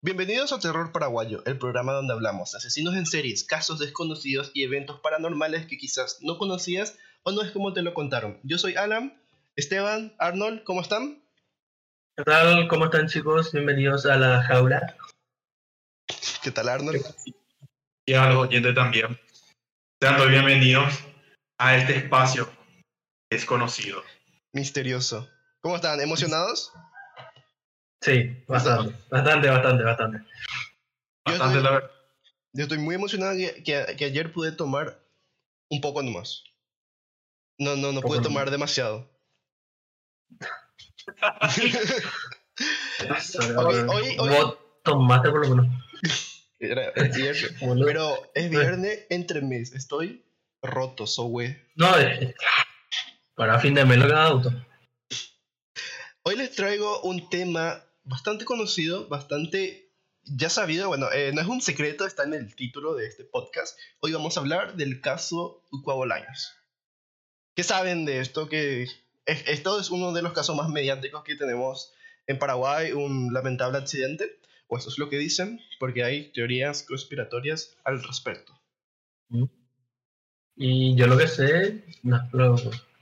Bienvenidos a Terror Paraguayo, el programa donde hablamos de asesinos en series, casos desconocidos y eventos paranormales que quizás no conocías o no es como te lo contaron. Yo soy Alan, Esteban, Arnold, ¿cómo están? ¿Qué tal? ¿Cómo están chicos? Bienvenidos a la jaula. ¿Qué tal Arnold? Y a los oyentes también. Sean todos bienvenidos a este espacio desconocido. Misterioso. ¿Cómo están? ¿Emocionados? Sí, bastante, bastante, bastante, bastante. Yo Bastante estoy- la verdad. Yo estoy muy emocionado que, que- que ayer pude tomar un poco nomás. No, no, no pude tomar demasiado. Hoy- hoy- Vos tomaste por lo menos. Era- pero es viernes entre mes. Estoy roto, so güey. No, eh, para fin de mes lo que da auto. Hoy les traigo un tema bastante conocido, bastante ya sabido. Bueno, eh, no es un secreto, está en el título de este podcast. Hoy vamos a hablar del caso Ucuabolaños. ¿Qué saben de esto? Que es- esto es uno de los casos más mediáticos que tenemos en Paraguay, un lamentable accidente. O eso es lo que dicen, porque hay teorías conspiratorias al respecto. Y yo lo que sé, lo,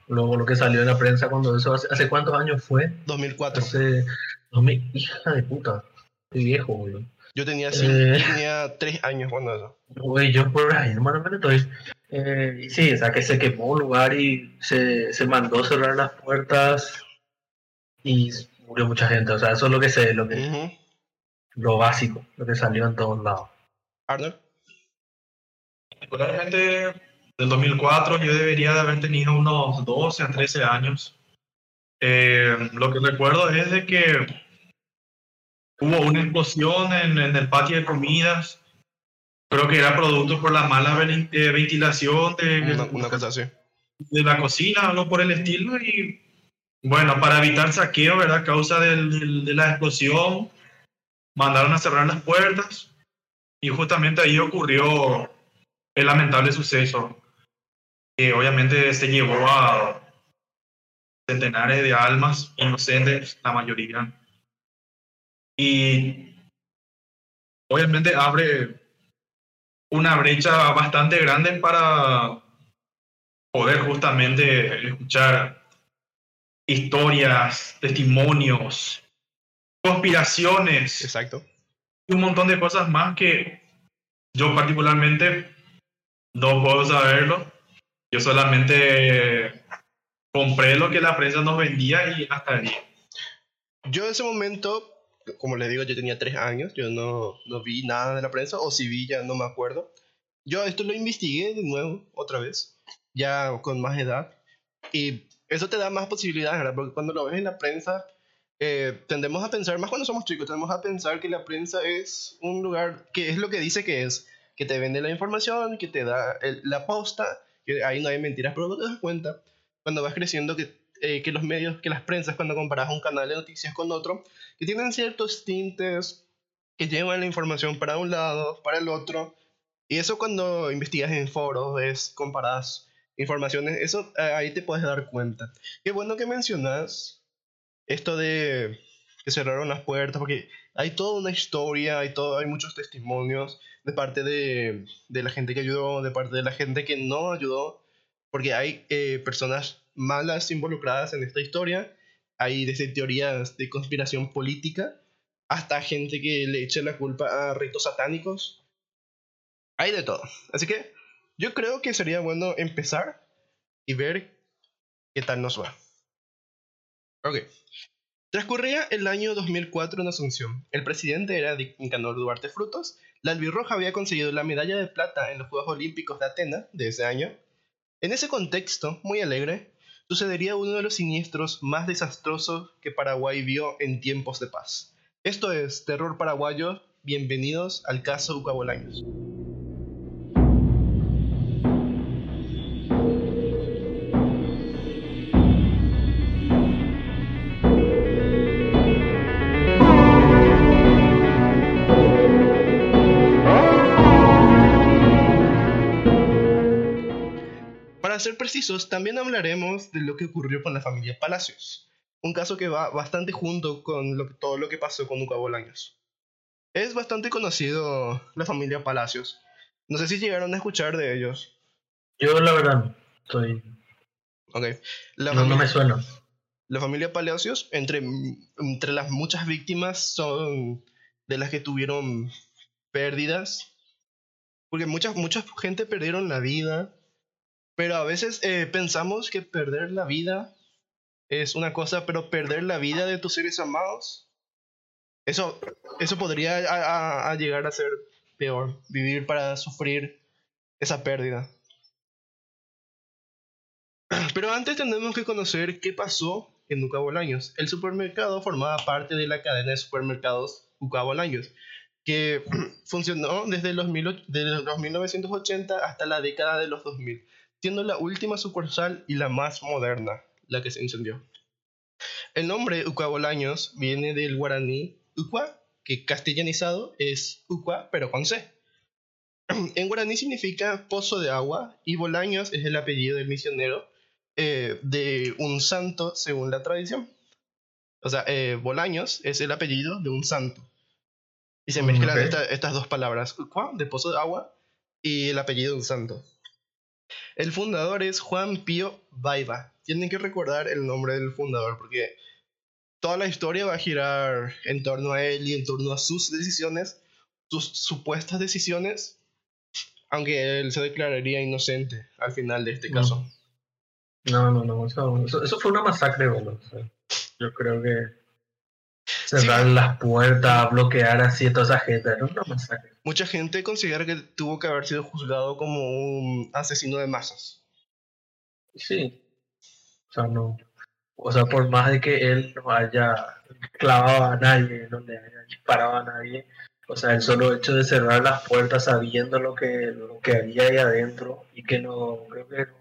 lo, lo que salió en la prensa cuando eso, ¿hace, hace cuántos años fue? 2004. Hace... 2000, hija de puta, qué viejo, boludo. Yo tenía, cinco- Eh. tenía tres años cuando eso. Güey, yo por ahí, hermano, me estoy. Eh, sí, o sea, que se quemó un lugar y se, se mandó cerrar las puertas y murió mucha gente. O sea, eso es lo que sé, lo, que, Ujú. lo básico, lo que salió en todos lados. Arnold. Particularmente del 2004 yo debería de haber tenido unos 12 a 13 años. Eh, lo que recuerdo es de que hubo una explosión en, en el patio de comidas. Creo que era producto por la mala eh, ventilación de, Una, una cosa así. de la cocina, algo por el estilo. Y bueno, para evitar saqueo, ¿verdad? A causa del- del- de la explosión, mandaron a cerrar las puertas. Y justamente ahí ocurrió el lamentable suceso. Que obviamente se llevó a centenares de almas inocentes, la mayoría. Y obviamente abre una brecha bastante grande para poder justamente escuchar historias, testimonios, conspiraciones Exacto. y un montón de cosas más que yo particularmente no puedo saberlo. Yo solamente compré lo que la prensa nos vendía y hasta ahí. Yo en ese momento, como les digo, yo tenía tres años, yo no, no vi nada de la prensa, o si vi ya no me acuerdo. Yo esto lo investigué de nuevo, otra vez, ya con más edad, y eso te da más posibilidades, ¿verdad? Porque cuando lo ves en la prensa, eh, tendemos a pensar, más cuando somos chicos, tendemos a pensar que la prensa es un lugar que es lo que dice que es, que te vende la información, que te da el- la posta, que ahí no hay mentiras, pero no te das cuenta cuando vas creciendo que, eh, que los medios, que las prensas, cuando comparas un canal de noticias con otro, que tienen ciertos tintes que llevan la información para un lado, para el otro, y eso cuando investigas en foros, ves, comparas informaciones, eso eh, ahí te puedes dar cuenta. Qué bueno que mencionas esto de que cerraron las puertas, porque hay toda una historia, hay, todo, hay muchos testimonios de parte de, de la gente que ayudó, de parte de la gente que no ayudó, porque hay eh, personas malas involucradas en esta historia, hay desde teorías de conspiración política hasta gente que le echa la culpa a ritos satánicos. Hay de todo. Así que yo creo que sería bueno empezar y ver qué tal nos va. Ok. Transcurría el año 2004 en Asunción. El presidente era Nicanor Duarte Frutos. La albirroja había conseguido la medalla de plata en los Juegos Olímpicos de Atenas de ese año. En ese contexto, muy alegre, sucedería uno de los siniestros más desastrosos que Paraguay vio en tiempos de paz. Esto es Terror Paraguayo. Bienvenidos al caso Ucabolaños. Ser precisos, también hablaremos de lo que ocurrió con la familia Palacios, un caso que va bastante junto con lo que- todo lo que pasó con Uca Bolaños. Es bastante conocido la familia Palacios. No sé si llegaron a escuchar de ellos. Yo la verdad no. Estoy... Ok. La, No, no familia, me suena. la familia Palacios, entre, entre las muchas víctimas, son de las que tuvieron pérdidas. Porque mucha, mucha gente perdieron la vida. Pero a veces eh, pensamos que perder la vida es una cosa, pero perder la vida de tus seres amados, eso, eso podría llegar a ser peor. Vivir para sufrir esa pérdida. Pero antes tenemos que conocer qué pasó en Uca Bolaños. El supermercado formaba parte de la cadena de supermercados Uca Bolaños, que funcionó desde los, mil desde los 1980 hasta la década de los 2000, siendo la última sucursal y la más moderna, la que se incendió. El nombre Uca Bolaños viene del guaraní Ucua, que castellanizado es Ucua, pero con C. En guaraní significa pozo de agua y Bolaños es el apellido del misionero eh, de un santo según la tradición. O sea, eh, Bolaños es el apellido de un santo. Y se Mm, mezclan esta- estas dos palabras, Ucua, de pozo de agua, y el apellido de un santo. El fundador es Juan Pío Baiba. Tienen que recordar el nombre del fundador porque toda la historia va a girar en torno a él y en torno a sus decisiones, sus supuestas decisiones, aunque él se declararía inocente al final de este caso. No, no, no. Eso, eso, eso fue una masacre, boludo. O sea, yo creo que cerrar las puertas, bloquear así a toda esa gente, era una masacre. Mucha gente considera que tuvo que haber sido juzgado como un asesino de masas. Sí. O sea, no. O sea, por más de que él no haya clavado a nadie, no le haya disparado a nadie, o sea, el solo hecho de cerrar las puertas sabiendo lo que, lo que había ahí adentro y que no, creo que no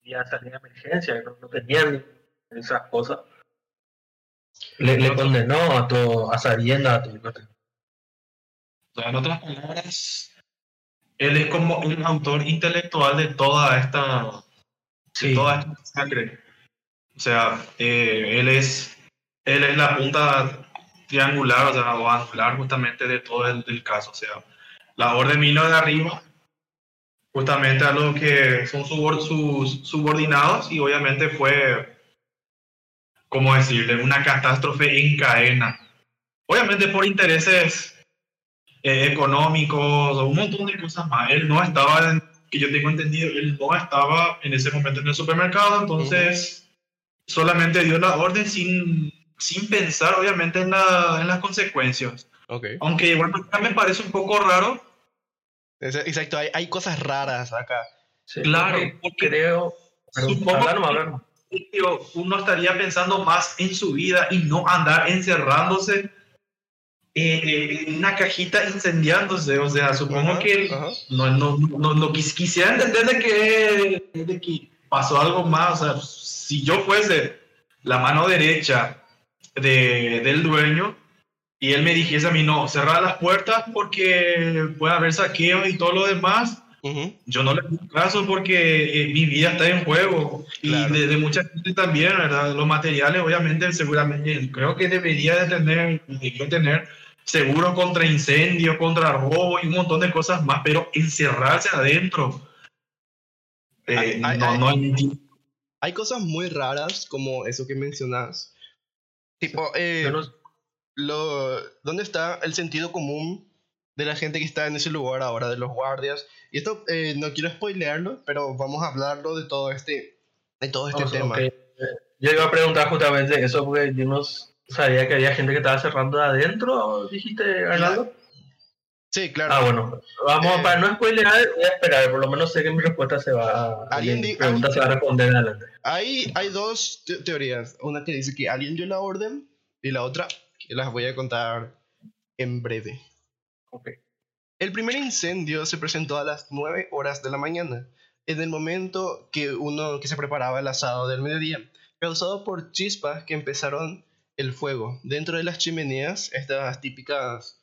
había salida de emergencia, no, no tenían esas cosas, le, le condenó a todo, a sabiendas a. O sea, en otras palabras, él es como un autor intelectual de toda esta, de Sí, toda esta masacre. O sea, eh, él es él es la punta triangular, o sea, o angular justamente de todo el, el caso. O sea, la orden vino de arriba, justamente a los que son sus subordinados, y obviamente fue, ¿cómo decirle?, una catástrofe en cadena. Obviamente por intereses eh, económicos o un montón de cosas más. Él no estaba, en- que yo tengo entendido, él no estaba en ese momento en el supermercado, entonces solamente dio la orden sin, sin pensar, obviamente, en, la- en las consecuencias. Ok. Aunque igual me parece un poco raro, Exacto, hay, hay cosas raras acá. sí, claro, porque creo. Supongo habla nomás, digo, uno estaría pensando más en su vida y no andar encerrándose eh, en una cajita incendiándose. O sea, supongo Ajá, que ajá. no, no, no, no quis- quisiera entender de que, de que pasó algo más. O sea, si yo fuese la mano derecha de, del dueño y él me dijese a mí, no, cerrar las puertas porque puede haber saqueos y todo lo demás, Ujú. yo no le hago caso porque eh, mi vida está en juego Claro. y de, de mucha gente también, ¿verdad? Los materiales, obviamente, seguramente, creo que debería de tener, debería tener seguro contra incendio, contra robo y un montón de cosas más, pero encerrarse adentro. eh, Ay, ay, no, ay. no entiendo. Hay cosas muy raras como eso que mencionas. Tipo, eh, Yo lo, ¿dónde está el sentido común de la gente que está en ese lugar ahora, de los guardias? Y esto eh, no quiero spoilearlo, pero vamos a hablarlo de todo este, de todo este o sea, tema. ok, eh, Yo iba a preguntar justamente eso porque yo no sabía que había gente que estaba cerrando de adentro, dijiste, Arnaldo. Sí, claro. Ah, bueno, vamos, Eh, para no spoilear, voy a esperar, por lo menos sé que mi respuesta se va a... Alguien mi pregunta se va a responder adelante. Hay, hay dos te- teorías. Una que dice que alguien dio la orden y la otra que las voy a contar en breve. El primer incendio se presentó a las 9 horas de la mañana, en el momento que uno que se preparaba el asado del mediodía, causado por chispas que empezaron el fuego. Dentro de las chimeneas, estas típicas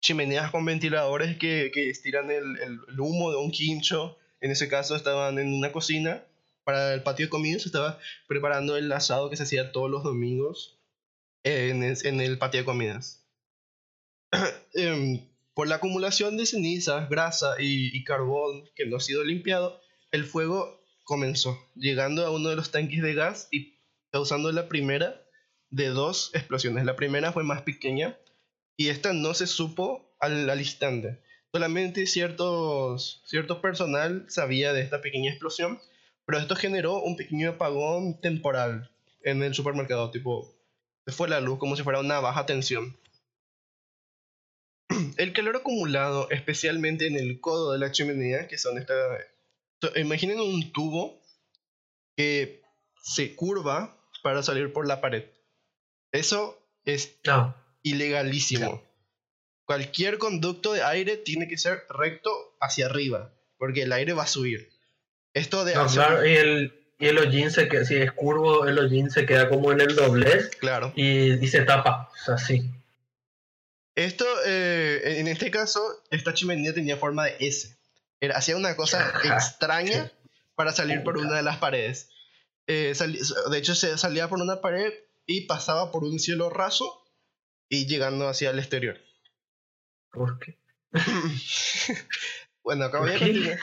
chimeneas con ventiladores que, que estiran el, humo de un quincho. En ese caso estaban en una cocina para el patio de comidas, estaba preparando el asado que se hacía todos los domingos en el patio de comidas. em, por la acumulación de cenizas, grasa y, carbón que no ha sido limpiado, el fuego comenzó, llegando a uno de los tanques de gas y causando la primera de dos explosiones. La primera fue más pequeña y esta no se supo al, al instante. Solamente ciertos, cierto personal sabía de esta pequeña explosión, pero esto generó un pequeño apagón temporal en el supermercado, tipo, se fue la luz como si fuera una baja tensión. El calor acumulado, especialmente en el codo de la chimenea, que son esta... Imaginen un tubo que se curva para salir por la pared. Eso es No. ilegalísimo. Cualquier conducto de aire tiene que ser recto hacia arriba, porque el aire va a subir. Esto de No, claro, y el, y el hollín se queda, si es curvo, el hollín se queda como en el doblez claro. y, y se tapa. O sea, sí. Esto, eh, en este caso, esta chimenea tenía forma de S. Era, hacía una cosa extraña para salir por una de las paredes. Eh, de hecho, se salía por una pared y pasaba por un cielo raso y llegando hacia el exterior. ¿Por qué? Bueno, acá voy a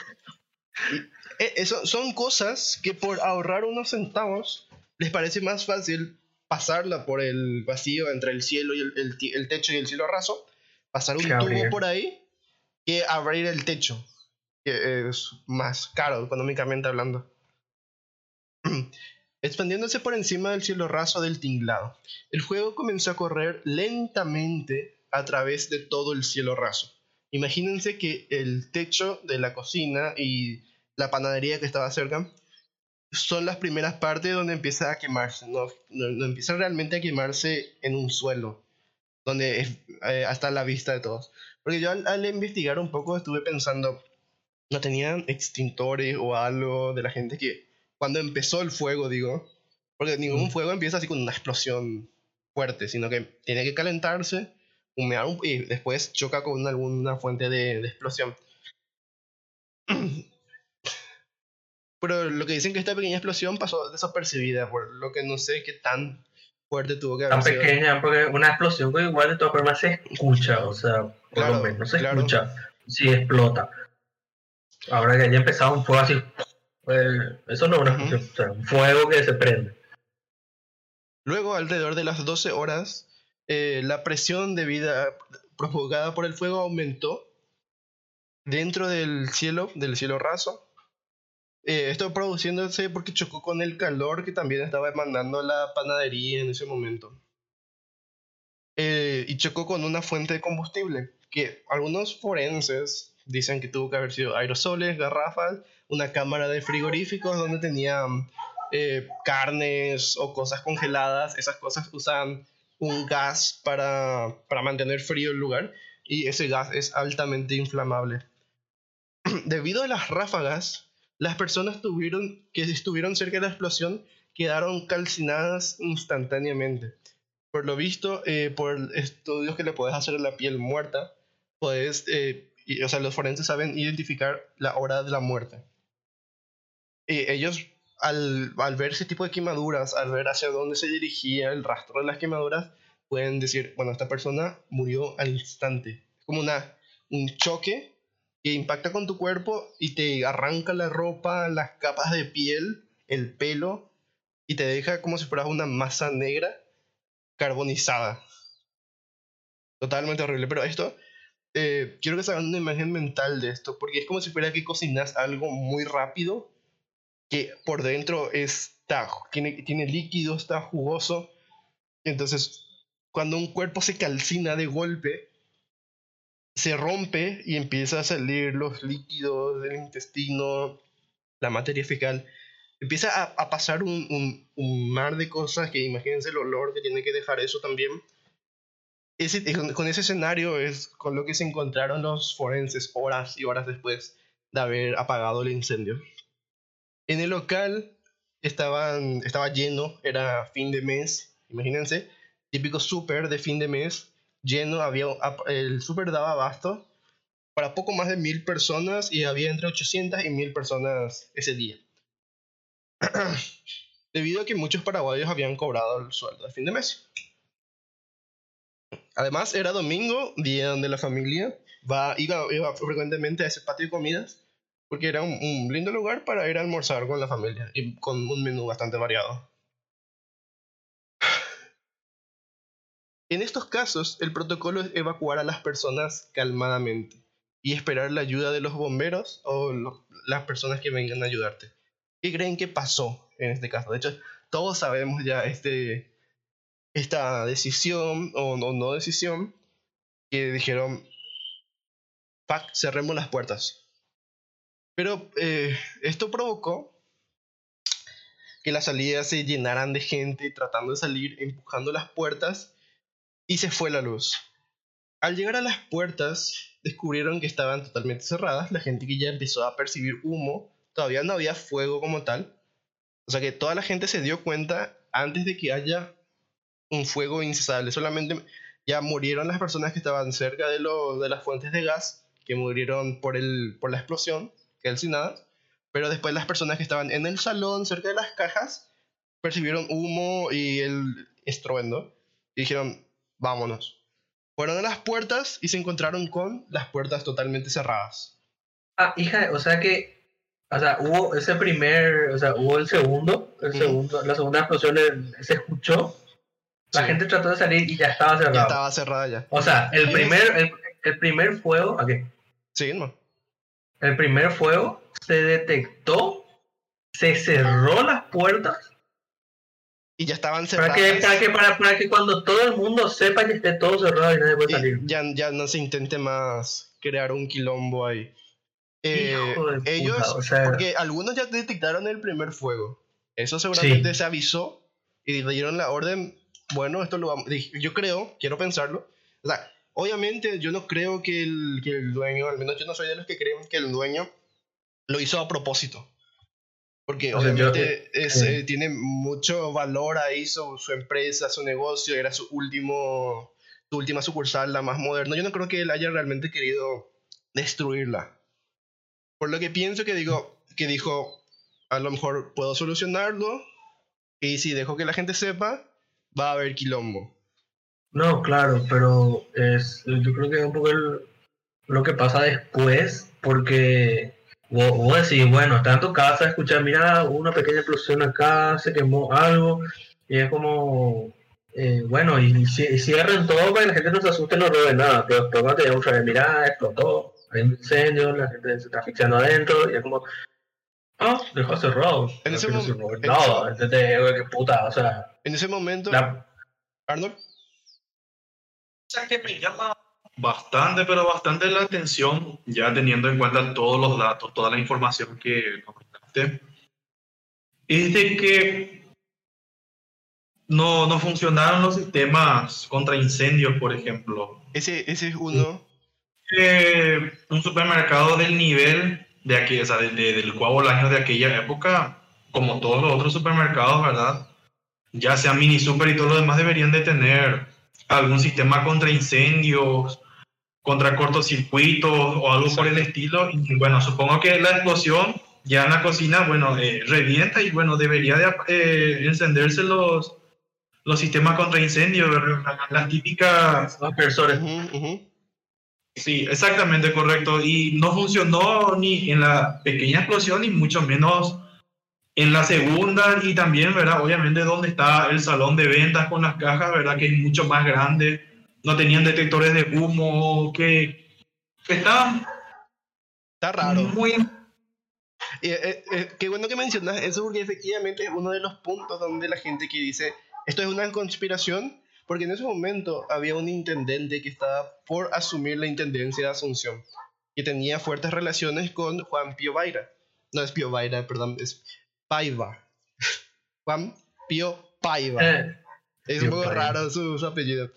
eso, son cosas que por ahorrar unos centavos les parece más fácil pasarla por el vacío entre el cielo y el, el ti- el techo y el cielo raso, pasar un tubo por ahí, que abrir el techo, que es más caro económicamente hablando. Expandiéndose por encima del cielo raso del tinglado, el fuego comenzó a correr lentamente a través de todo el cielo raso. Imagínense que el techo de la cocina y la panadería que estaba cerca son las primeras partes donde empieza a quemarse, no, no, no empieza realmente a quemarse en un suelo, donde es eh, hasta la vista de todos. Porque yo al, al investigar un poco estuve pensando, ¿no tenían extintores o algo de la gente que cuando empezó el fuego, digo, porque ningún Mm. fuego empieza así con una explosión fuerte, sino que tiene que calentarse, humear un- y después choca con alguna fuente de, de explosión. Pero lo que dicen que esta pequeña explosión pasó desapercibida, por lo que no sé qué tan fuerte tuvo que haber Tan sido. pequeña, porque una explosión que igual de todas formas se escucha, o sea, por Claro, lo menos se claro. escucha si explota. Ahora que haya empezado un fuego así, pues, eso no es una Ujú. explosión, o sea, un fuego que se prende. Luego, alrededor de las 12 horas, eh, la presión debida provocada por el fuego aumentó dentro del cielo, del cielo raso. Eh, esto produciéndose porque chocó con el calor que también estaba emanando la panadería en ese momento. Eh, y chocó con una fuente de combustible que algunos forenses dicen que tuvo que haber sido aerosoles, garrafas, una cámara de frigoríficos donde tenían eh, carnes o cosas congeladas, esas cosas usan un gas para, para mantener frío el lugar y ese gas es altamente inflamable. Debido a las ráfagas, las personas que estuvieron cerca de la explosión quedaron calcinadas instantáneamente. Por lo visto, eh, por estudios que le puedes hacer a la piel muerta, puedes, eh, y- o sea, los forenses saben identificar la hora de la muerte. Y ellos, al, ver ese tipo de quemaduras, al ver hacia dónde se dirigía el rastro de las quemaduras, pueden decir, bueno, esta persona murió al instante. Como una, un choque que impacta con tu cuerpo y te arranca la ropa, las capas de piel, el pelo, y te deja como si fueras una masa negra carbonizada. Totalmente horrible. Pero esto, eh, quiero que se hagan una imagen mental de esto, porque es como si fuera que cocinas algo muy rápido, que por dentro está, tiene, tiene líquido, está jugoso. Entonces, cuando un cuerpo se calcina de golpe, se rompe y empieza a salir los líquidos del intestino, la materia fecal. Empieza a, pasar un, un- un mar de cosas que imagínense el olor que tiene que dejar eso también. Ese, con, con ese escenario es con lo que se encontraron los forenses horas y horas después de haber apagado el incendio. En el local estaban, estaba lleno, era fin de mes, imagínense, típico súper de fin de mes, lleno, había, el súper daba abasto para poco más de mil personas y había entre 800 y 1000 personas ese día. Debido a que muchos paraguayos habían cobrado el sueldo de fin de mes. Además, era domingo, día donde la familia va, iba, iba frecuentemente a ese patio de comidas, porque era un lindo lugar para ir a almorzar con la familia y con un menú bastante variado. En estos casos, el protocolo es evacuar a las personas calmadamente y esperar la ayuda de los bomberos o las personas que vengan a ayudarte. ¿Qué creen que pasó en este caso? De hecho, todos sabemos ya este, esta decisión o no, decisión que dijeron, fuck, cerremos las puertas. Pero eh, esto provocó que las salidas se llenaran de gente tratando de salir, empujando las puertas y se fue la luz. Al llegar a las puertas, descubrieron que estaban totalmente cerradas. La gente que ya empezó a percibir humo, todavía no había fuego como tal. O sea que toda la gente se dio cuenta antes de que haya un fuego incesable. Solamente ya murieron las personas que estaban cerca de, lo, de las fuentes de gas, que murieron por, el, por la explosión, calcinadas. Pero después las personas que estaban en el salón, cerca de las cajas, percibieron humo y el estruendo. Y dijeron, vámonos. Fueron a las puertas y se encontraron con las puertas totalmente cerradas. Ah, hija, o sea que, o sea, hubo ese primer, o sea, hubo el segundo, el Ujú. segundo, la segunda explosión el- se escuchó, la Sí. gente trató de salir y ya estaba cerrado. Ya estaba cerrada ya. O sea, el primer, el, el primer fuego, ¿a qué? Sí, no. El primer fuego se detectó, se cerró las puertas Y ya estaban para cerradas. que, para que, para, para que cuando todo el mundo sepa que esté todo cerrado y nadie puede Y salir. ya, ya no se intente más crear un quilombo ahí. Eh, puta, ellos, o sea- porque algunos ya detectaron el primer fuego. Eso seguramente se avisó y dieron la orden. Bueno, esto lo vamos. Yo creo, quiero pensarlo. O sea, obviamente yo no creo que el, que el dueño, al menos yo no soy de los que creen que el dueño lo hizo a propósito. Porque obviamente es, sí. eh, tiene mucho valor ahí su, su empresa, su negocio, era su último su última sucursal, la más moderna. Yo no creo que él haya realmente querido destruirla. Por lo que pienso que digo, que dijo, a lo mejor puedo solucionarlo y si dejo que la gente sepa, va a haber quilombo. No, claro, pero es, yo creo que es un poco el- lo que pasa después, porque vos, vos decís, bueno, está en tu casa, escuchar, mira, hubo una pequeña explosión acá, se quemó algo, y es como, eh, bueno, y, y cierren todo para que la gente no se asuste, no robe nada, pero después cuando te llega un saber, mira, explotó, hay un incendio, la gente se está asfixiando adentro, y es como, ah, dejó cerrado, En ese quiero mom- decir, no, en no, entonces, güey, qué puta, o sea, En ese momento, la, Arnold, O sea, que me llama bastante, pero bastante la atención, ya teniendo en cuenta todos los datos, toda la información que comentaste, es de que no, no funcionaron los sistemas contra incendios, por ejemplo. ese, ese es uno. Eh, un supermercado del nivel de aquí, o sea, de- de- del Bolaños de aquella época, como todos los otros supermercados, ¿verdad? Ya sea mini super y todo lo demás, deberían de tener algún sistema contra incendios, contra cortocircuitos o algo por el estilo. Y bueno, supongo que la explosión ya en la cocina, bueno, eh, revienta y bueno, debería de eh, encenderse los, los sistemas contra incendios, ¿verdad? las típicas aspersores. Ujú, ujú. Sí, exactamente correcto. Y no funcionó ni en la pequeña explosión, ni mucho menos en la segunda. Y también, ¿verdad? Obviamente, donde está el salón de ventas con las cajas, ¿verdad? Que es mucho más grande. No tenían detectores de humo, que, que estaban Está raro. muy. Y, eh, eh, qué bueno que mencionas eso porque efectivamente es uno de los puntos donde la gente que dice esto es una conspiración porque en ese momento había un intendente que estaba por asumir la intendencia de Asunción que tenía fuertes relaciones con Juan Pío Vaira no es Pío Vaira perdón es Paiva Juan Pío Paiva Eh, es Pío un poco Paiva. raro su, su apellido.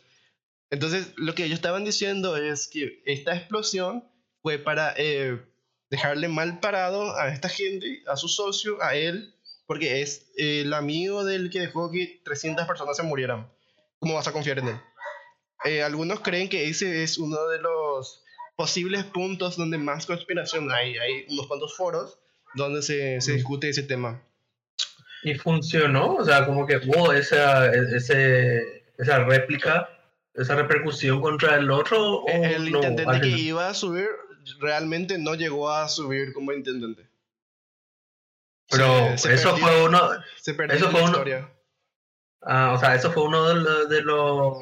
Entonces, lo que ellos estaban diciendo es que esta explosión fue para eh, dejarle mal parado a esta gente, a su socio, a él, porque es eh, el amigo del que dejó que 300 personas se murieran. ¿Cómo vas a confiar en él? Eh, algunos creen que ese es uno de los posibles puntos donde más conspiración hay. Hay unos cuantos foros donde se, se discute ese tema. y funcionó, o sea, como que hubo esa, ese, esa réplica esa repercusión contra el otro? O el no? intendente que iba a subir realmente no llegó a subir como intendente. Pero Se- se eso perdió. fue uno. Se perdió Eso fue la uno- historia. Ah, o sea, eso fue uno de, lo- de los.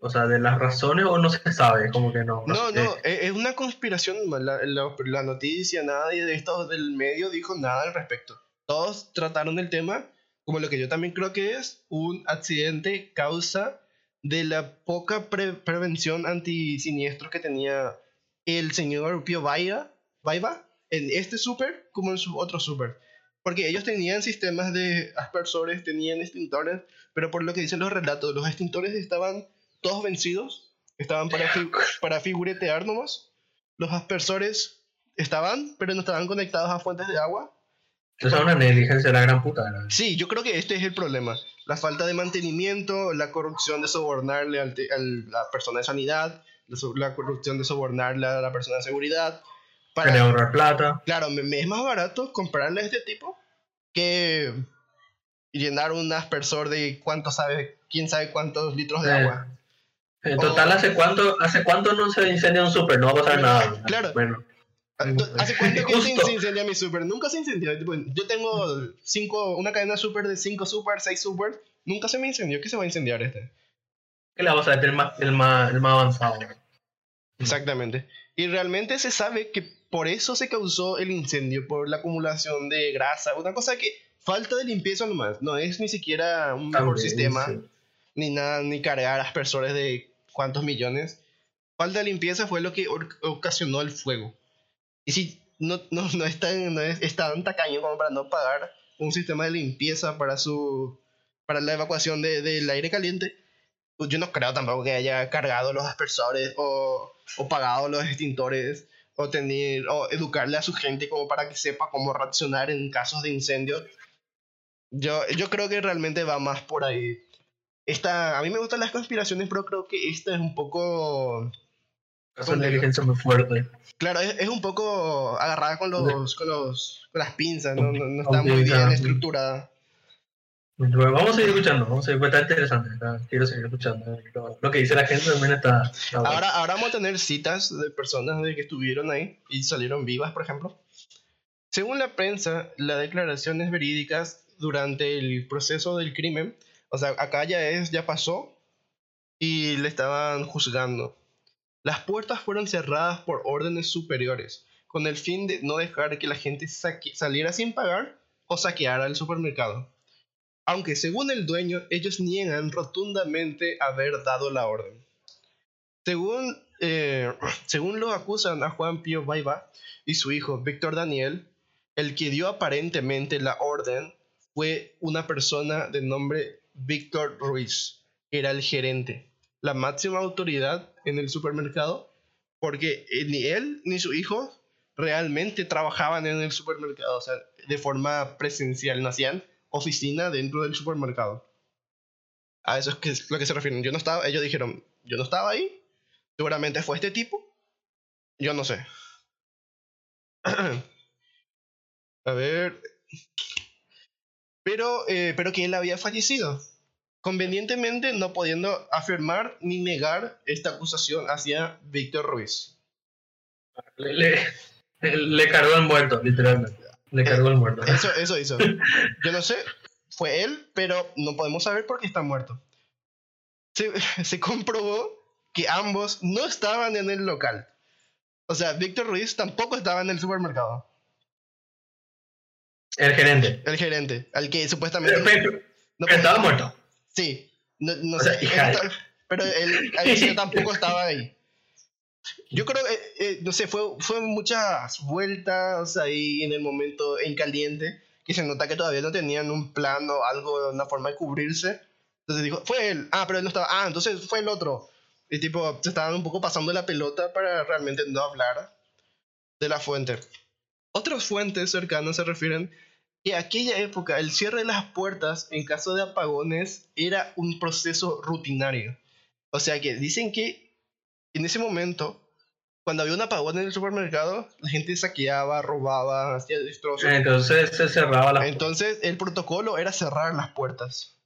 O sea, de las razones o no se sabe, como que no. No, sé. no, es es una conspiración. La, la- la noticia, nadie de estos del medio dijo nada al respecto. Todos trataron el tema como lo que yo también creo que es un accidente causa de la poca pre- prevención antisiniestros que tenía el señor Pío Vaiva, Vaiva en este super como en su otro super. Porque ellos tenían sistemas de aspersores, tenían extintores, pero por lo que dicen los relatos, los extintores estaban todos vencidos, estaban para, fi- para figuretear nomás. Los aspersores estaban, pero no estaban conectados a fuentes de agua. Eso es una negligencia de la gran puta. Sí, yo creo que este es el problema. La falta de mantenimiento, la corrupción de sobornarle al a la persona de sanidad, la, corrupción de sobornarle a la persona de seguridad. Para, ahorrar plata. claro, me, me es más barato comprarle a este tipo que llenar un aspersor de cuánto sabe, quién sabe cuántos litros de Eh, agua. En total, O- ¿hace cuánto, ¿hace cuánto no se incendia un super? No va a pasar nada. Claro. Bueno, ¿Hace cuánto que se, se incendia mi super? Nunca se incendió. Yo tengo cinco, una cadena super de 5 super, 6 super. Nunca se me incendió. ¿Qué se va a incendiar este? ¿qué le vamos a meter el más, el más, el más avanzado? Exactamente. Y realmente se sabe que por eso se causó el incendio, por la acumulación de grasa. Una cosa que falta de limpieza nomás. No es ni siquiera un mejor También, sistema, sí. ni nada, ni cargar aspersores de cuántos millones. Falta de limpieza fue lo que ocasionó el fuego. Y si no, no, no, es tan, no es, es tan tacaño como para no pagar un sistema de limpieza para su para la evacuación de- del aire caliente, pues yo no creo tampoco que haya cargado los aspersores o, o pagado los extintores o tener o educarle a su gente como para que sepa cómo reaccionar en casos de incendio. Yo, yo creo que realmente va más por ahí. Esta, a mí me gustan las conspiraciones, pero creo que esta es un poco Es una negligencia muy fuerte. Claro, es, es un poco agarrada con los, con los con las pinzas, no, no, no está muy bien estructurada. Vamos a seguir escuchando, vamos a seguir, está interesante, está- quiero seguir escuchando. Lo, lo que dice la gente también está, está bueno. Ahora, ahora vamos a tener citas de personas de que estuvieron ahí y salieron vivas, por ejemplo. Según la prensa, las declaraciones verídicas durante el proceso del crimen, o sea, acá ya es, ya pasó y le estaban juzgando. Las puertas fueron cerradas por órdenes superiores, con el fin de no dejar que la gente saliera sin pagar o saqueara el supermercado. Aunque según el dueño, ellos niegan rotundamente haber dado la orden. Según, eh, según lo acusan a Juan Pío Baiba y su hijo Víctor Daniel, el que dio aparentemente la orden fue una persona de nombre Víctor Ruiz, que era el gerente, la máxima autoridad en el supermercado, porque ni él ni su hijo realmente trabajaban en el supermercado, o sea, de forma presencial, no hacían oficina dentro del supermercado. A eso es lo que se refieren. Yo no estaba, ellos dijeron, yo no estaba ahí, seguramente fue este tipo, yo no sé. A ver. Pero, eh, pero que él había fallecido. Convenientemente no pudiendo afirmar ni negar esta acusación hacia Víctor Ruiz. Le, le, le cargó el muerto, literalmente. Le cargó el muerto. Eso, eso hizo. Yo no sé, fue él, pero no podemos saber por qué está muerto. Se, se comprobó que ambos no estaban en el local. O sea, Víctor Ruiz tampoco estaba en el supermercado. El gerente. El gerente, al que supuestamente... Pero, pero- no pero estaba muerto. Sí, no, no sé, pero él, tampoco estaba ahí. Yo creo, eh, eh, no sé, fue, fue muchas vueltas ahí en el momento en caliente, que se nota que todavía no tenían un plan o algo, una forma de cubrirse. Entonces dijo, fue él, ah, pero él no estaba, ah, entonces fue el otro. Y tipo, se estaban un poco pasando la pelota para realmente no hablar de la fuente. Otras fuentes cercanas se refieren que aquella época el cierre de las puertas en caso de apagones era un proceso rutinario. O sea que dicen que en ese momento, cuando había un apagón en el supermercado, la gente saqueaba, robaba, hacía destrozos. Entonces se cerraba la Entonces el protocolo era cerrar las puertas.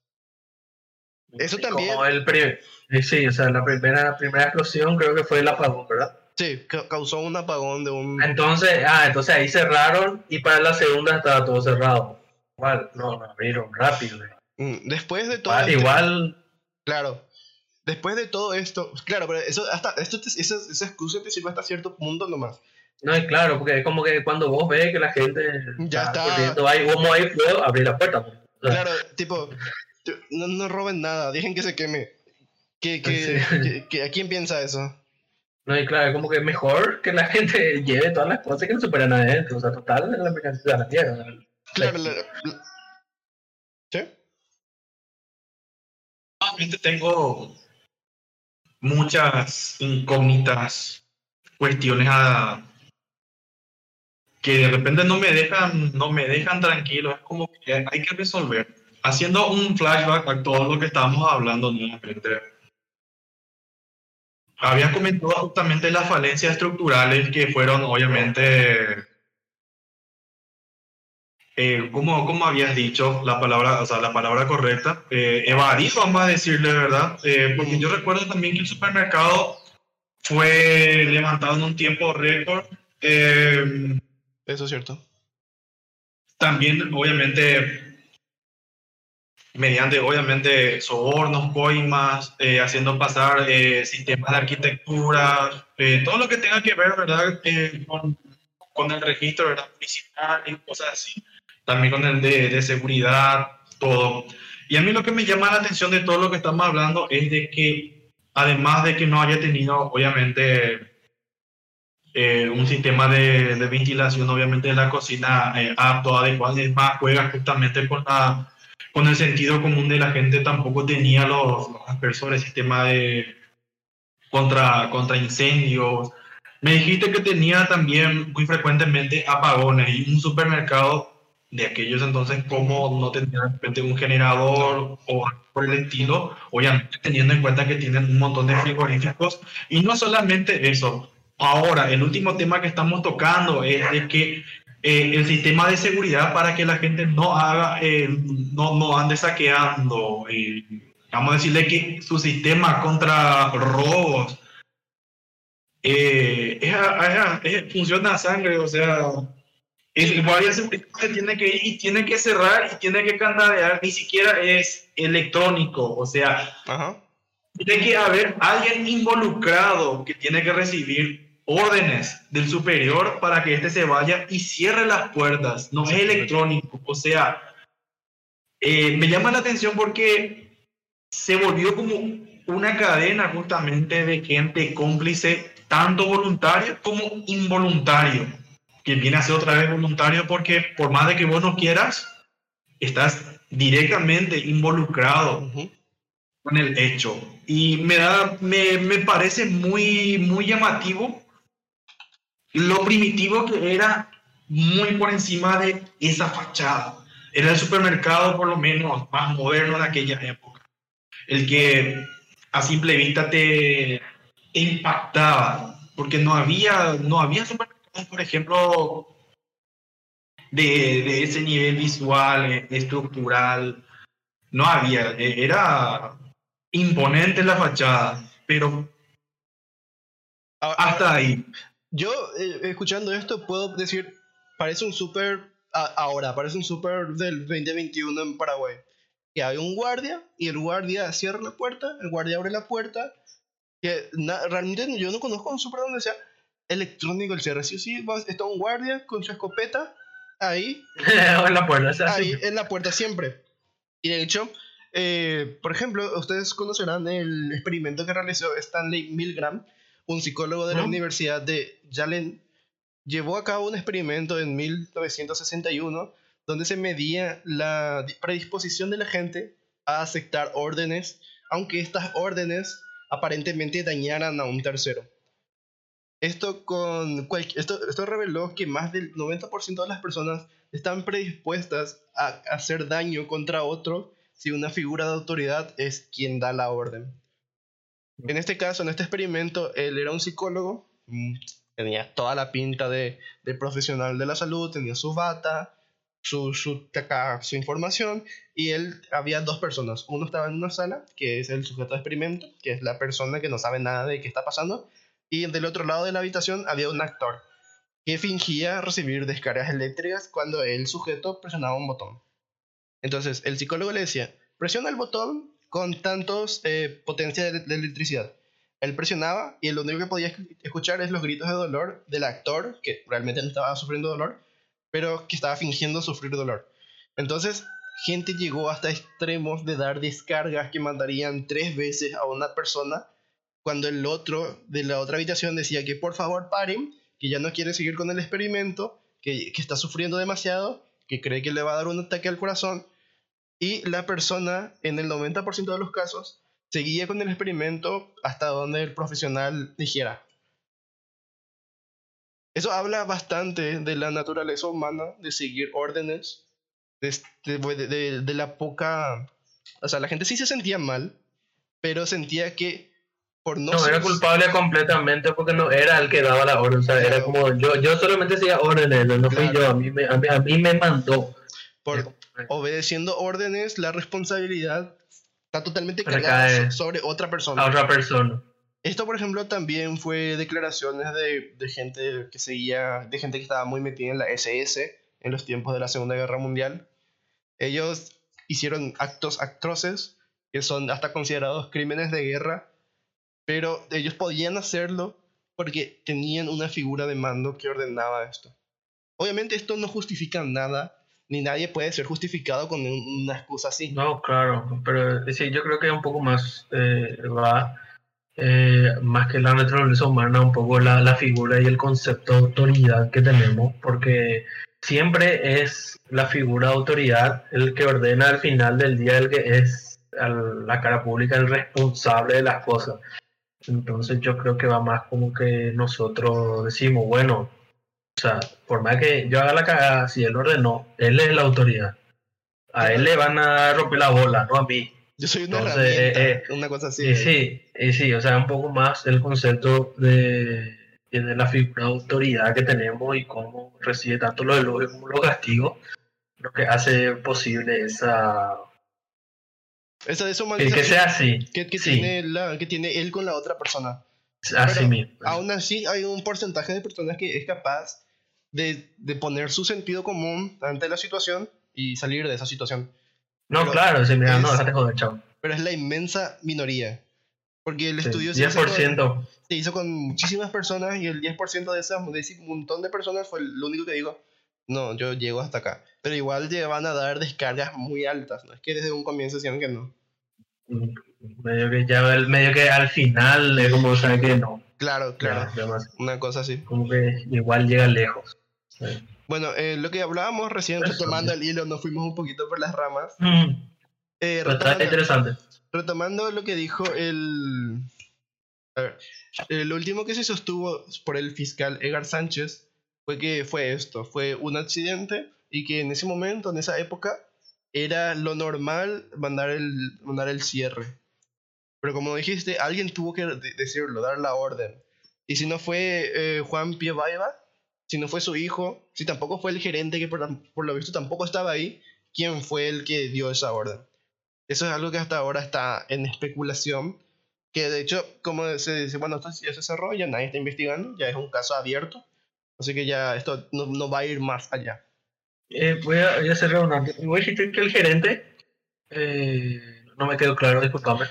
Eso también. Como el pri- eh, sí, o sea, la primera, la primera explosión creo que fue el apagón, ¿verdad? Sí, ca- causó un apagón de un... Entonces, ah, entonces ahí cerraron y para la segunda estaba todo cerrado. Igual, no, no abrieron rápido. Mm, Después de todo Ah, esto- igual, Claro. Después de todo esto, claro, pero eso hasta esto te- esa, esa excusa te sirve hasta cierto punto nomás. no es claro, porque es como que cuando vos ves que la gente Ya está. corriendo, hay humo ahí, puedo abrir la puerta. pues. O sea, Claro, tipo, no, no roben nada, dejen que se queme. Que, que, Sí. que- que- ¿A quién piensa eso? No, y claro, es como que mejor que la gente lleve todas las cosas que no superan adentro. O sea, total, la mercancía de la tierra. Claro, la- la- ¿Sí? Realmente tengo muchas incógnitas, cuestiones a que de repente no me dejan, no me dejan tranquilo. Es como que hay que resolver. Haciendo un flashback a todo lo que estábamos hablando nuevamente. Había comentado justamente las falencias estructurales que fueron obviamente eh, ¿cómo, cómo habías dicho la palabra, o sea, la palabra correcta? Eh, evadir, vamos a decirle, ¿verdad? Eh, porque yo recuerdo también que el supermercado fue levantado en un tiempo récord. Eh, Eso es cierto. también, obviamente, mediante, obviamente, sobornos, coimas, eh, haciendo pasar eh, sistemas de arquitectura, eh, todo lo que tenga que ver, ¿verdad? Eh, con, con el registro, ¿verdad? Municipal y cosas así. También con el de, de seguridad, todo. Y a mí lo que me llama la atención de todo lo que estamos hablando es de que, además de que no haya tenido, obviamente, eh, un sistema de, de ventilación, obviamente, de la cocina eh, apto, adecuado, es más, juega justamente con, la, con el sentido común de la gente, tampoco tenía los, los aspersores, sistema de contra, contra incendios. Me dijiste que tenía también muy frecuentemente apagones y un supermercado de aquellos entonces como no tenía de repente un generador o por el estilo, obviamente teniendo en cuenta que tienen un montón de frigoríficos y no solamente eso, ahora el último tema que estamos tocando es de que eh, el sistema de seguridad para que la gente no haga, eh, no, no ande saqueando, eh, vamos a decirle que su sistema contra robos eh, es a- es- es- funciona a sangre, o sea, el guardia de seguridad se tiene que ir y tiene que cerrar y tiene que candadear, ni siquiera es electrónico, o sea, Ajá. tiene que haber alguien involucrado que tiene que recibir órdenes del superior para que éste se vaya y cierre las puertas, no es electrónico, o sea, eh, me llama la atención porque se volvió como una cadena justamente de gente cómplice, tanto voluntario como involuntario, que viene a ser otra vez voluntario porque por más de que vos no quieras, estás directamente involucrado Ujú. con el hecho. Y me, da, me, me parece muy, muy llamativo lo primitivo que era muy por encima de esa fachada. Era el supermercado, por lo menos, más moderno de aquella época. El que a simple vista te, te impactaba, porque no había, no había supermercados, por ejemplo, de, de ese nivel visual, eh, estructural. No había, eh, era imponente la fachada, pero hasta ahí. Yo, eh, escuchando esto, puedo decir, parece un súper, ahora, parece un súper del 2021 en Paraguay. Que hay un guardia y el guardia cierra la puerta, el guardia abre la puerta. Que na- realmente yo no conozco un súper donde sea electrónico el cierre. Sí sí, va- está un guardia con su escopeta ahí, en la puerta, o sea, ahí sí. en la puerta siempre. Y de hecho, eh, por ejemplo, ustedes conocerán el experimento que realizó Stanley Milgram, un psicólogo de la ¿No? Universidad de Yale. Llevó a cabo un experimento en 1961 donde se medía la di- predisposición de la gente a aceptar órdenes, aunque estas órdenes aparentemente dañaran a un tercero. Esto, con cual- esto, esto reveló que más del 90% de las personas están predispuestas a hacer daño contra otro si una figura de autoridad es quien da la orden. En este caso, en este experimento, él era un psicólogo, mm, tenía toda la pinta de, profesional de la salud, tenía su bata, su, su información y él había dos personas. Uno estaba en una sala, que es el sujeto de experimento, que es la persona que no sabe nada de qué está pasando, y del otro lado de la habitación había un actor que fingía recibir descargas eléctricas cuando el sujeto presionaba un botón. Entonces el psicólogo le decía, presiona el botón con tantos eh, de electricidad. Él presionaba y lo único que podía escuchar es los gritos de dolor del actor, que realmente no estaba sufriendo dolor, pero que estaba fingiendo sufrir dolor. Entonces, gente llegó hasta extremos de dar descargas que mandarían tres veces a una persona cuando el otro de la otra habitación decía que por favor paren, que ya no quiere seguir con el experimento, que, que está sufriendo demasiado, que cree que le va a dar un ataque al corazón. Y la persona, en el 90% de los casos, seguía con el experimento hasta donde el profesional dijera. Eso habla bastante de la naturaleza humana de seguir órdenes, de, de, la poca... O sea, la gente sí se sentía mal, pero sentía que por no... No, era culpable completamente porque no era el que daba la orden, o sea, era como yo, yo solamente hacía órdenes, no fui yo, a mí, me, a, mí, me mandó. Por obedeciendo órdenes, la responsabilidad está totalmente cargada sobre otra persona. A otra persona. Esto, por ejemplo, también fue declaraciones de, de, gente que seguía, de gente que estaba muy metida en la SS en los tiempos de la Segunda Guerra Mundial. Ellos hicieron actos atroces que son hasta considerados crímenes de guerra, pero ellos podían hacerlo porque tenían una figura de mando que ordenaba esto. Obviamente esto no justifica nada, ni nadie puede ser justificado con una excusa así. No, claro, pero sí, yo creo que un poco más eh, va eh, más que la naturaleza humana, un poco la, la, figura y el concepto de autoridad que tenemos, porque siempre es la figura de autoridad el que ordena al final del día, el que es la cara pública, el responsable de las cosas. Entonces yo creo que va más como que nosotros decimos, bueno, o sea, por más que yo haga la cagada, si él ordenó, él es la autoridad. A él le van a romper la bola, no a mí. Yo soy una eh, eh, una cosa así. Y sí, y sí, o sea, un poco más el concepto de, de la figura de autoridad que tenemos y cómo recibe tanto los elogios como los castigos, lo que hace posible esa... Esa deshumanización. Que, sea así. Que, que tiene la, que tiene él con la otra persona. Así mismo. Aún así, hay un porcentaje de personas que es capaz de, de poner su sentido común ante la situación y salir de esa situación. No, claro, sí, mira, no, déjate joder, chao. Pero es la inmensa minoría. Porque el estudio se, 10%. Hizo con, se hizo con muchísimas personas y el 10% de, esas, de ese montón de personas fue lo único que digo, no, yo llego hasta acá. Pero igual van a dar descargas muy altas, no es que desde un comienzo decían que no. Medio que ya medio que al final es como sabe que no. Claro, claro. una cosa así. Como que igual llega lejos. Bueno, eh, lo que hablábamos recién, retomando el hilo, nos fuimos un poquito por las ramas. Mm. Eh, retomando, interesante. Retomando lo que dijo el. A ver, lo último que se sostuvo por el fiscal Edgar Sánchez fue que fue esto: fue un accidente y que en ese momento, en esa época, era lo normal mandar el, mandar el cierre. Pero como dijiste, alguien tuvo que decirlo, dar la orden. Y si no fue eh, Juan Pievaiva, si no fue su hijo, si tampoco fue el gerente que por, lo visto tampoco estaba ahí, ¿quién fue el que dio esa orden? Eso es algo que hasta ahora está en especulación, que de hecho, como se dice, bueno, esto ya se cerró, ya nadie está investigando, ya es un caso abierto, así que ya esto no, va a ir más allá. Eh, voy, a, voy, a, hacer una... Voy a decir que el gerente, eh, no me quedó claro, discúlpame.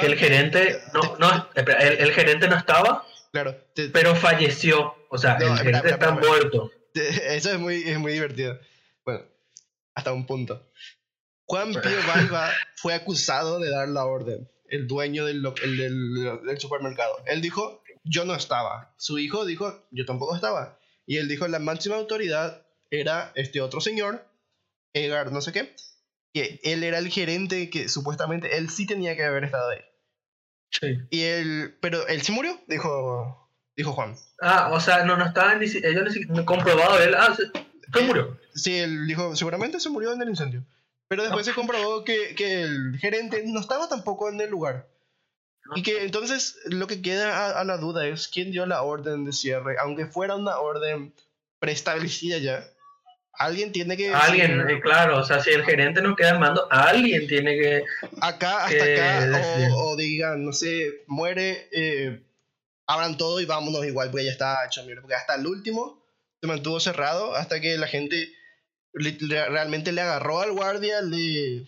Que el gerente, no, no, el gerente no estaba Claro. pero falleció. O sea, el gerente está muerto. Eso es muy, es muy divertido. Bueno, hasta un punto. Juan Pío Valva fue acusado de dar la orden, el dueño del, del, del, supermercado. Él dijo, yo no estaba. Su hijo dijo, yo tampoco estaba. Y él dijo, la máxima autoridad era este otro señor, Edgar no sé qué, que él era el gerente que supuestamente él sí tenía que haber estado ahí. Sí. Y él, pero él se murió, dijo, dijo Juan. Ah, o sea, no, no estaba ni ellos ni comprobado él, ah, se, murió. Sí, él dijo, seguramente se murió en el incendio. Pero después se comprobó que, que, el gerente no estaba tampoco en el lugar. Y que entonces lo que queda a, a, la duda es quién dio la orden de cierre, aunque fuera una orden preestablecida ya. Alguien tiene que... Alguien, eh, claro, o sea, si el gerente no queda en mando, alguien tiene que... acá hasta que acá o, o digan, no sé, muere, eh, abran todo y vámonos igual porque ya está hecho mierda. Porque hasta el último se mantuvo cerrado hasta que la gente le- realmente le agarró al guardia, le,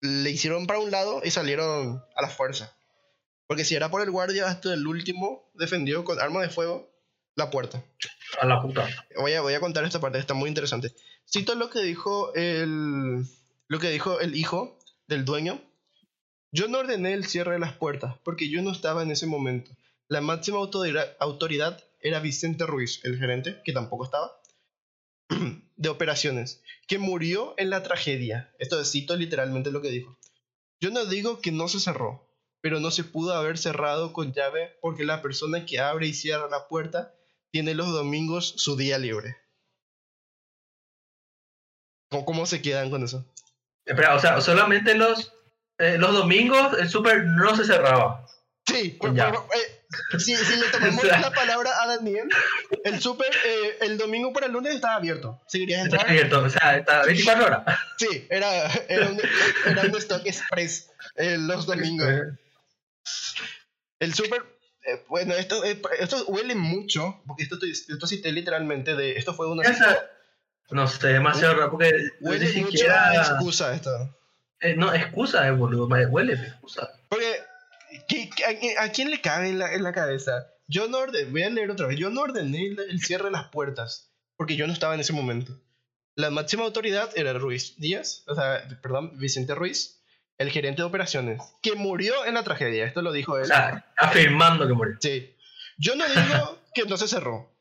le hicieron para un lado y salieron a la fuerza. Porque si era por el guardia, hasta el último defendió con arma de fuego la puerta. A la puta. Voy a, voy a contar esta parte, está muy interesante. Cito lo que dijo el, lo que dijo el hijo del dueño. Yo no ordené el cierre de las puertas porque yo no estaba en ese momento. La máxima autoridad, autoridad era Vicente Ruiz, el gerente, que tampoco estaba, de operaciones, que murió en la tragedia. Esto es, cito literalmente lo que dijo. Yo no digo que no se cerró, pero no se pudo haber cerrado con llave porque la persona que abre y cierra la puerta tiene los domingos su día libre. ¿Cómo, cómo se quedan con eso? Espera, o sea, solamente los, eh, los domingos el súper no se cerraba. Sí, pero- eh, si, si le tomamos O sea- la palabra a Daniel, el súper eh, el domingo para el lunes estaba abierto. Entrar, abierto, o sea, está 24 horas. sí, era, era, un, era un stock express los domingos. El súper, eh, bueno, esto, eh, esto huele mucho, porque esto, esto cité literalmente de, esto fue una... Esa- no sé, demasiado raro, porque Huele ni mucho siquiera... a excusa esto. eh, no, excusa, eh, boludo, me huele excusa. Porque, ¿qué- qué- a, a quién le cabe en la, en la cabeza? Yo no ordené, voy a leer otra vez, yo no ordené el, el cierre de las puertas, porque yo no estaba en ese momento. La máxima autoridad era Ruiz Díaz, o sea, perdón, Vicente Ruiz, el gerente de operaciones, que murió en la tragedia, esto lo dijo O él. sea, afirmando que murió. Sí. Yo no digo que no se cerró,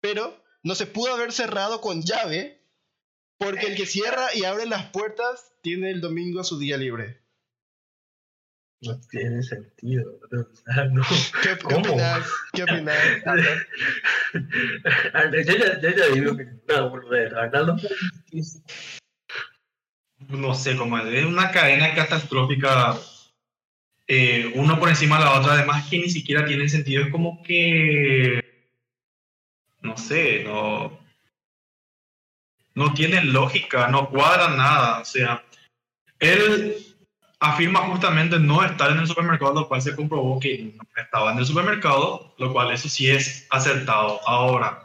pero no se pudo haber cerrado con llave, porque el que cierra y abre las puertas tiene el domingo su día libre. No tiene sentido. boludo. O sea, no. ¿Qué, qué. ¿Qué opinas? Yo, ya, yo ya digo que no, boludez, Arnaldo. No sé cómo es, es una cadena catastrófica, eh, uno por encima de la otra, además que ni siquiera tiene sentido, es como que, no sé, no, no tiene lógica, no cuadra nada, o sea, él afirma justamente no estar en el supermercado, lo cual se comprobó que no estaba en el supermercado, lo cual eso sí es acertado. Ahora,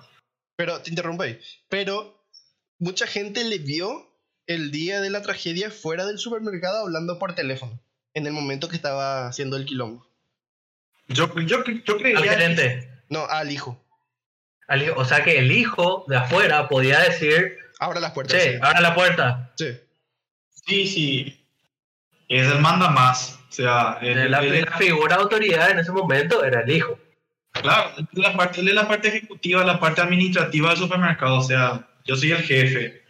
Pero te interrumpo ahí. Pero mucha gente le vio el día de la tragedia fuera del supermercado hablando por teléfono. En el momento que estaba haciendo el quilombo. yo, yo, yo creía... Al que- gerente. No, al hijo. Al hijo- o sea que el hijo de afuera podía decir, Abra las puertas. che, abra la puerta. Sí. Sí, sí. Es el manda más. O sea, el- La, el- la figura de autoridad en ese momento era el hijo. claro, la parte, él es la parte ejecutiva, la parte administrativa del supermercado. O sea, yo soy el jefe.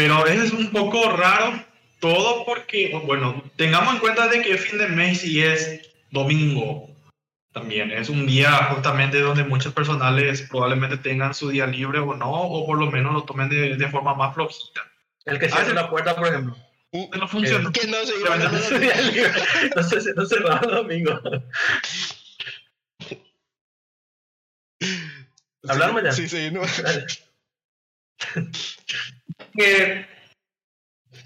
Pero es un poco raro todo porque, bueno, tengamos en cuenta de que fin de mes y es domingo. También es un día justamente donde muchos personales probablemente tengan su día libre o no, o por lo menos lo tomen de, de forma más flojita. El que cierra la puerta, por ejemplo. No funciona. Que no se iba No se libre. No se, no se cerraba el domingo. ¿Hablamos ya? Sí, sí. no. que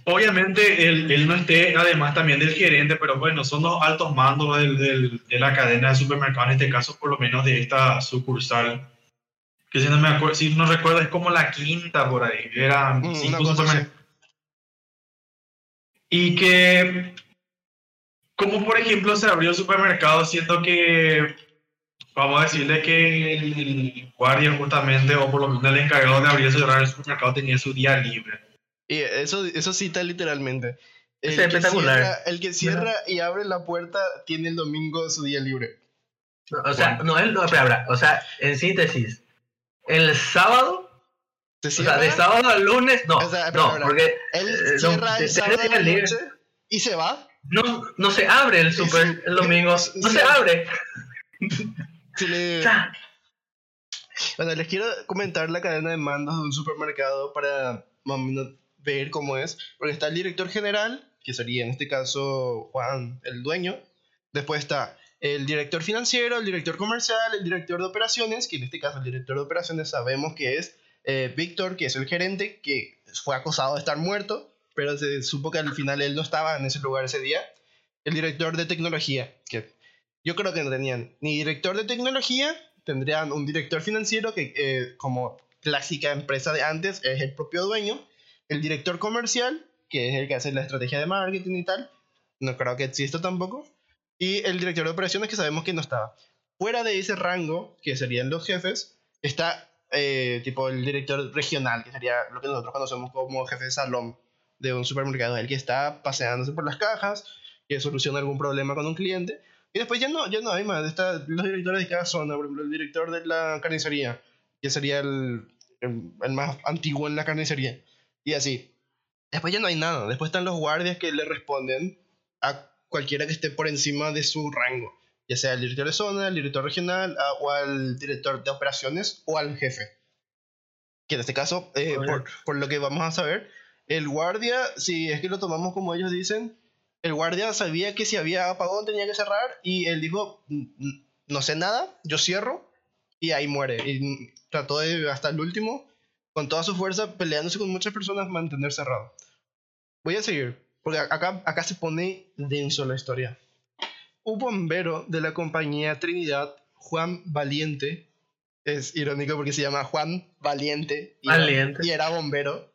obviamente él, él no esté, además también del gerente, pero bueno, son los altos mandos del, del- de la cadena de supermercados, en este caso por lo menos de esta sucursal, que si no me acuerdo, si no recuerdo es como la quinta por ahí, eran Mm, cinco supermercados. Y que, como por ejemplo se abrió el supermercado, siento que, vamos a decirle que el, guardia justamente, o por lo menos el encargado de abrir y cerrar el supermercado tenía su día libre. Y eso, eso cita literalmente. El Es que, espectacular. cierra, el que cierra y abre la puerta tiene el domingo su día libre. O sea, no, él, no, espera. O sea, en síntesis, el sábado, Se o sea, de sábado al lunes, no, O sea, no, espera. porque él eh, no, cierra el sábado la noche y se va. no, no se abre el super el domingo, no Sí. se abre. Se le- Bueno, les quiero comentar la cadena de mandos de un supermercado para más o menos ver cómo es. Porque está el director general, que sería en este caso Juan, el dueño. Después está el director financiero, el director comercial, el director de operaciones, que en este caso el director de operaciones sabemos que es eh, Víctor, que es el gerente, que fue acusado de estar muerto, pero se supo que al final él no estaba en ese lugar ese día. El director de tecnología, que yo creo que no tenían ni director de tecnología, tendrían un director financiero que, eh, como clásica empresa de antes, es el propio dueño. El director comercial, que es el que hace la estrategia de marketing y tal, no creo que exista tampoco. Y el director de operaciones, que sabemos que no estaba. Fuera de ese rango, que serían los jefes, está eh, tipo el director regional, que sería lo que nosotros conocemos como jefe de salón de un supermercado, el que está paseándose por las cajas, que soluciona algún problema con un cliente. Y después ya no, ya no hay más. Está los directores de cada zona, por ejemplo, el director de la carnicería, que sería el, el, más antiguo en la carnicería. Y así. Después ya no hay nada. Después están los guardias que le responden a cualquiera que esté por encima de su rango. Ya sea el director de zona, el director regional, o al director de operaciones o al jefe. Que en este caso, eh, por, por lo que vamos a saber, el guardia, si es que lo tomamos como ellos dicen, el guardia sabía que si había apagón tenía que cerrar y él dijo, no sé nada, yo cierro y ahí muere. Y trató de hasta el último, con toda su fuerza, peleándose con muchas personas, mantener cerrado. Voy a seguir, porque acá, acá se pone denso la historia. Un bombero de la compañía Trinidad, Juan Valiente, es irónico porque se llama Juan Valiente y, Valiente. y era bombero,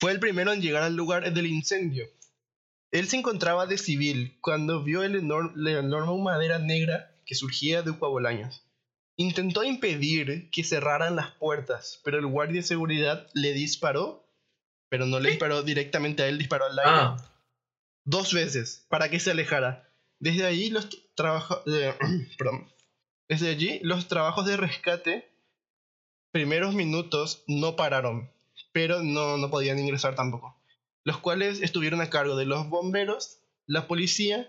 fue el primero en llegar al lugar del incendio. Él se encontraba de civil cuando vio el la enorme madera negra que surgía de Ucuabolaños. Intentó impedir que cerraran las puertas, pero el guardia de seguridad le disparó, pero no le disparó directamente a él, disparó al aire. Ah, Dos veces, para que se alejara. Desde allí los trabajos... Desde allí los trabajos de rescate, primeros minutos, no pararon, pero no, no podían ingresar tampoco. Los cuales estuvieron a cargo de los bomberos, la policía,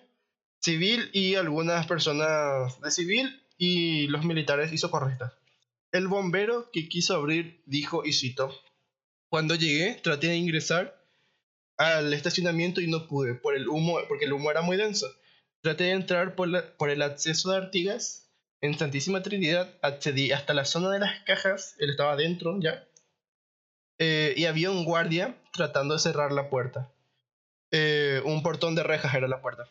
civil y algunas personas de civil y los militares y socorristas. El bombero que quiso abrir dijo, y cito, cuando llegué traté de ingresar al estacionamiento y no pude por el humo, porque el humo era muy denso. Traté de entrar por, por el acceso de Artigas en Santísima Trinidad, accedí hasta la zona de las cajas, él estaba adentro ya, eh, y había un guardia tratando de cerrar la puerta. Eh, un portón de rejas era la puerta.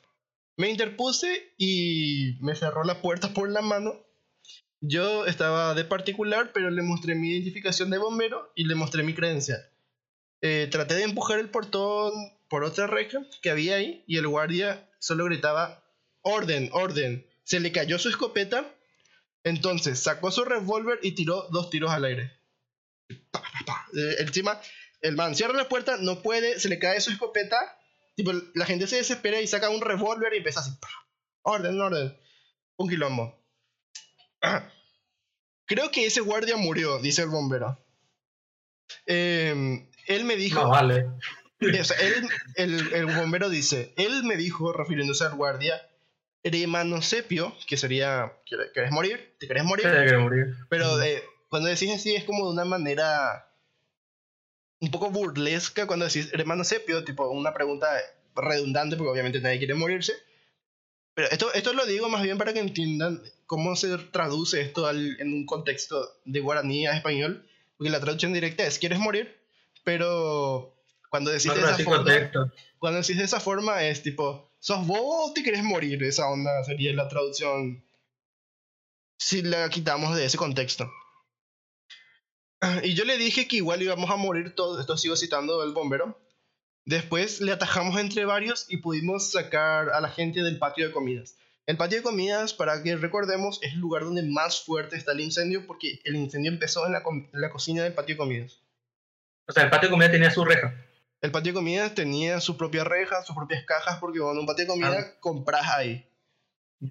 Me interpuse y me cerró la puerta por la mano. Yo estaba de particular, pero le mostré mi identificación de bombero y le mostré mi credencial. Eh, traté de empujar el portón por otra reja que había ahí y el guardia solo gritaba orden, orden. Se le cayó su escopeta, entonces sacó su revólver y tiró dos tiros al aire. Pa, pa, encima, el man cierra la puerta, no puede, se le cae su escopeta. Tipo, la gente se desespera y saca un revólver y empieza así. pa, Orden, orden. Un quilombo. Creo que ese guardia murió, dice el bombero. Eh, él me dijo. no vale. O sea, él- el, el bombero dice, él me dijo, refiriéndose al guardia, Sepio, que sería, "¿Quieres- ¿querés morir? ¿Te querés morir? Que morir. Pero cuando decís así es como de una manera un poco burlesca cuando decís Sepio, tipo una pregunta redundante porque obviamente nadie quiere morirse. Pero esto, esto lo digo más bien para que entiendan cómo se traduce esto al- en un contexto de guaraní a español, porque la traducción directa es ¿quieres morir? Pero cuando decís No, de esa forma, cuando decís de esa forma es tipo, ¿sos vos o te querés morir? Esa onda sería la traducción si la quitamos de ese contexto. Y yo le dije que igual íbamos a morir todos, esto sigo citando el bombero. Después le atajamos entre varios y pudimos sacar a la gente del patio de comidas. El patio de comidas, para que recordemos, es el lugar donde más fuerte está el incendio porque el incendio empezó en la, com- en la cocina del patio de comidas. O sea, el patio de comida tenía su reja. El patio de comidas tenía su propia reja, sus propias cajas, porque bueno, en un patio de comida compras ahí.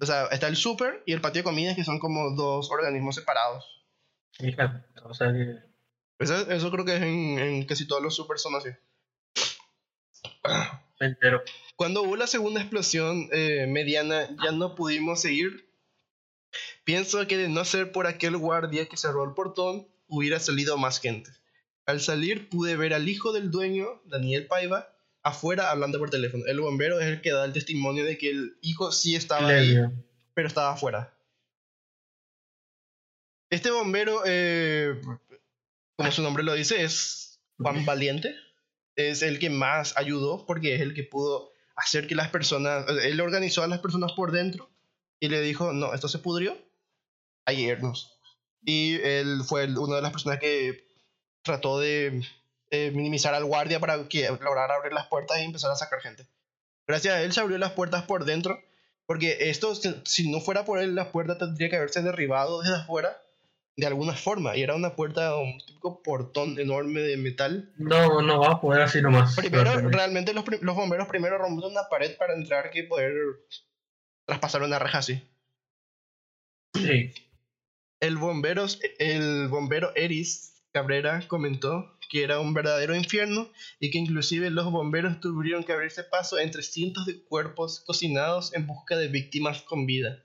O sea, está el súper y el patio de comidas, que son como dos organismos separados. Hija, o sea que. Eso, eso creo que es en, en casi todos los súper son así. Me entero. Cuando hubo la segunda explosión eh, mediana, ya no pudimos seguir. Pienso que de no ser por aquel guardia que cerró el portón, hubiera salido más gente. Al salir pude ver al hijo del dueño, Daniel Paiva, afuera hablando por teléfono. El bombero es el que da el testimonio de que el hijo sí estaba ahí, pero estaba afuera. Este bombero, eh, como su nombre lo dice, es Juan Valiente. Es el que más ayudó porque es el que pudo hacer que las personas, él organizó a las personas por dentro y le dijo, no, esto se pudrió, hay que irnos. Y él fue una de las personas que trató de eh, minimizar al guardia para que lograra abrir las puertas y empezar a sacar gente. Gracias a él se abrió las puertas por dentro, porque esto, si no fuera por él, la puerta tendría que haberse derribado desde afuera de alguna forma. Y era una puerta, un típico portón enorme de metal. No, no va a poder así nomás. Primero, realmente los, los, bomberos primero rompieron una pared para entrar que poder traspasar una reja así. Sí. El bombero, el bombero Eris Cabrera comentó que era un verdadero infierno y que inclusive los bomberos tuvieron que abrirse paso entre cientos de cuerpos cocinados en busca de víctimas con vida.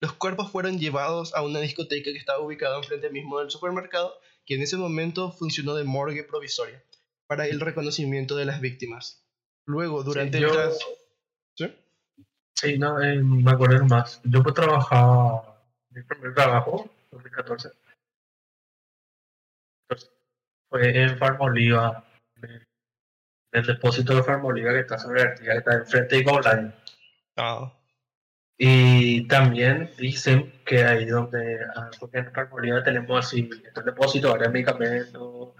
Los cuerpos fueron llevados a una discoteca que estaba ubicada enfrente mismo del supermercado, que en ese momento funcionó de morgue provisoria para el reconocimiento de las víctimas. Luego, durante el ¿Sí? Sí, no, eh, me acuerdo más. Yo pues trabajaba, mi primer trabajo, 2014, fue en Farmoliva, en el depósito de Farmoliva que está sobre la que está enfrente de Golan. Ah. Y también dicen que ahí donde, ah, porque en Farmoliva tenemos así, el depósito, área de medicamentos,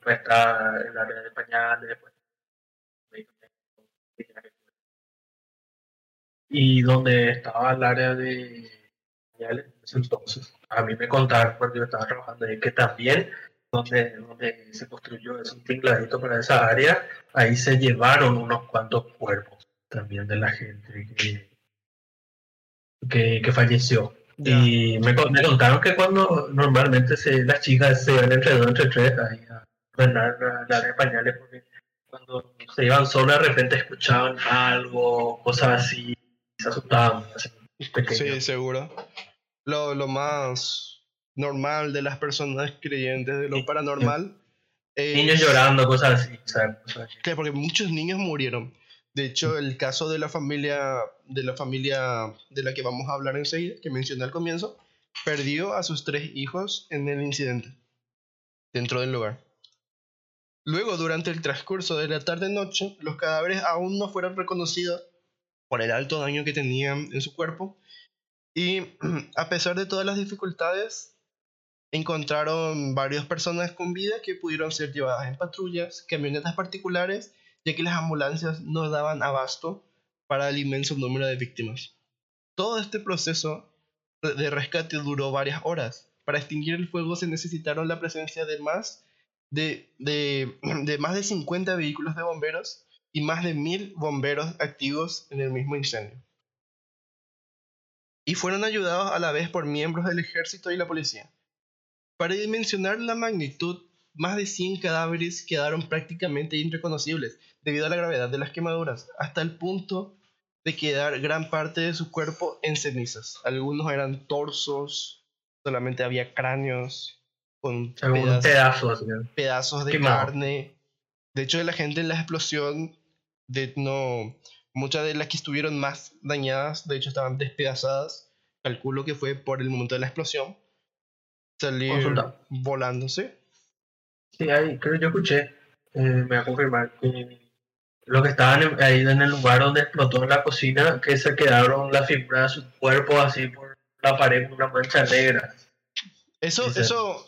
pues está el área de pañales, pues, y donde estaba el área de pañales, entonces, a mí me contaron cuando yo estaba trabajando ahí que también donde, donde se construyó ese tingladito para esa área, ahí se llevaron unos cuantos cuerpos también de la gente que, que, falleció. Y me, me, contaron que cuando normalmente se, las chicas se iban entre dos, entre tres, ahí a la, la de pañales, porque cuando se iban solas de repente escuchaban algo, cosas así, se asustaban. Así, sí, seguro. Lo, lo más normal de las personas creyentes de lo paranormal. niños llorando, cosas así. Claro, porque muchos niños murieron. De hecho, el caso de la familia de la familia de la que vamos a hablar enseguida, que mencioné al comienzo, perdió a sus tres hijos en el incidente dentro del lugar. Luego, durante el transcurso de la tarde-noche, los cadáveres aún no fueron reconocidos por el alto daño que tenían en su cuerpo y a pesar de todas las dificultades, encontraron varias personas con vida que pudieron ser llevadas en patrullas, camionetas particulares, ya que las ambulancias no daban abasto para el inmenso número de víctimas. Todo este proceso de rescate duró varias horas. Para extinguir el fuego se necesitaron la presencia de más de, de, más de 50 vehículos de bomberos y más de mil bomberos activos en el mismo incendio. Y fueron ayudados a la vez por miembros del ejército y la policía. Para dimensionar la magnitud, más de 100 cadáveres quedaron prácticamente irreconocibles debido a la gravedad de las quemaduras, hasta el punto de quedar gran parte de su cuerpo en cenizas. Algunos eran torsos, solamente había cráneos con pedazos, pedazos, de carne. De hecho, la gente en la explosión, de, no, muchas de las que estuvieron más dañadas, de hecho, estaban despedazadas. Calculo que fue por el momento de la explosión salir volándose. Sí, ahí creo que yo escuché, eh, me va a confirmar que los que estaban ahí en el lugar donde explotó la cocina, que se quedaron las fibras de su cuerpo así por la pared con una mancha negra. Eso, eso,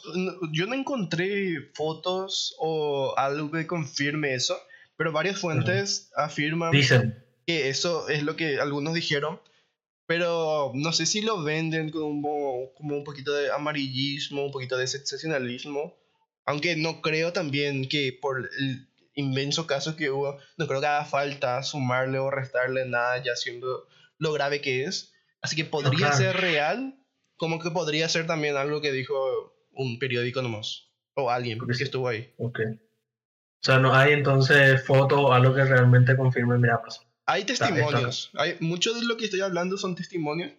yo no encontré fotos o algo que confirme eso, pero varias fuentes afirman que eso es lo que algunos dijeron, pero no sé si lo venden como, como un poquito de amarillismo, un poquito de sensacionalismo. Aunque no creo también que por el inmenso caso que hubo, no creo que haga falta sumarle o restarle nada ya siendo lo grave que es. Así que podría ser real, como que podría ser también algo que dijo un periódico nomás. O alguien que estuvo ahí. Ok. O sea, no hay entonces foto o algo que realmente confirme, mira, pasó. Hay testimonios. Hay, mucho de lo que estoy hablando son testimonios,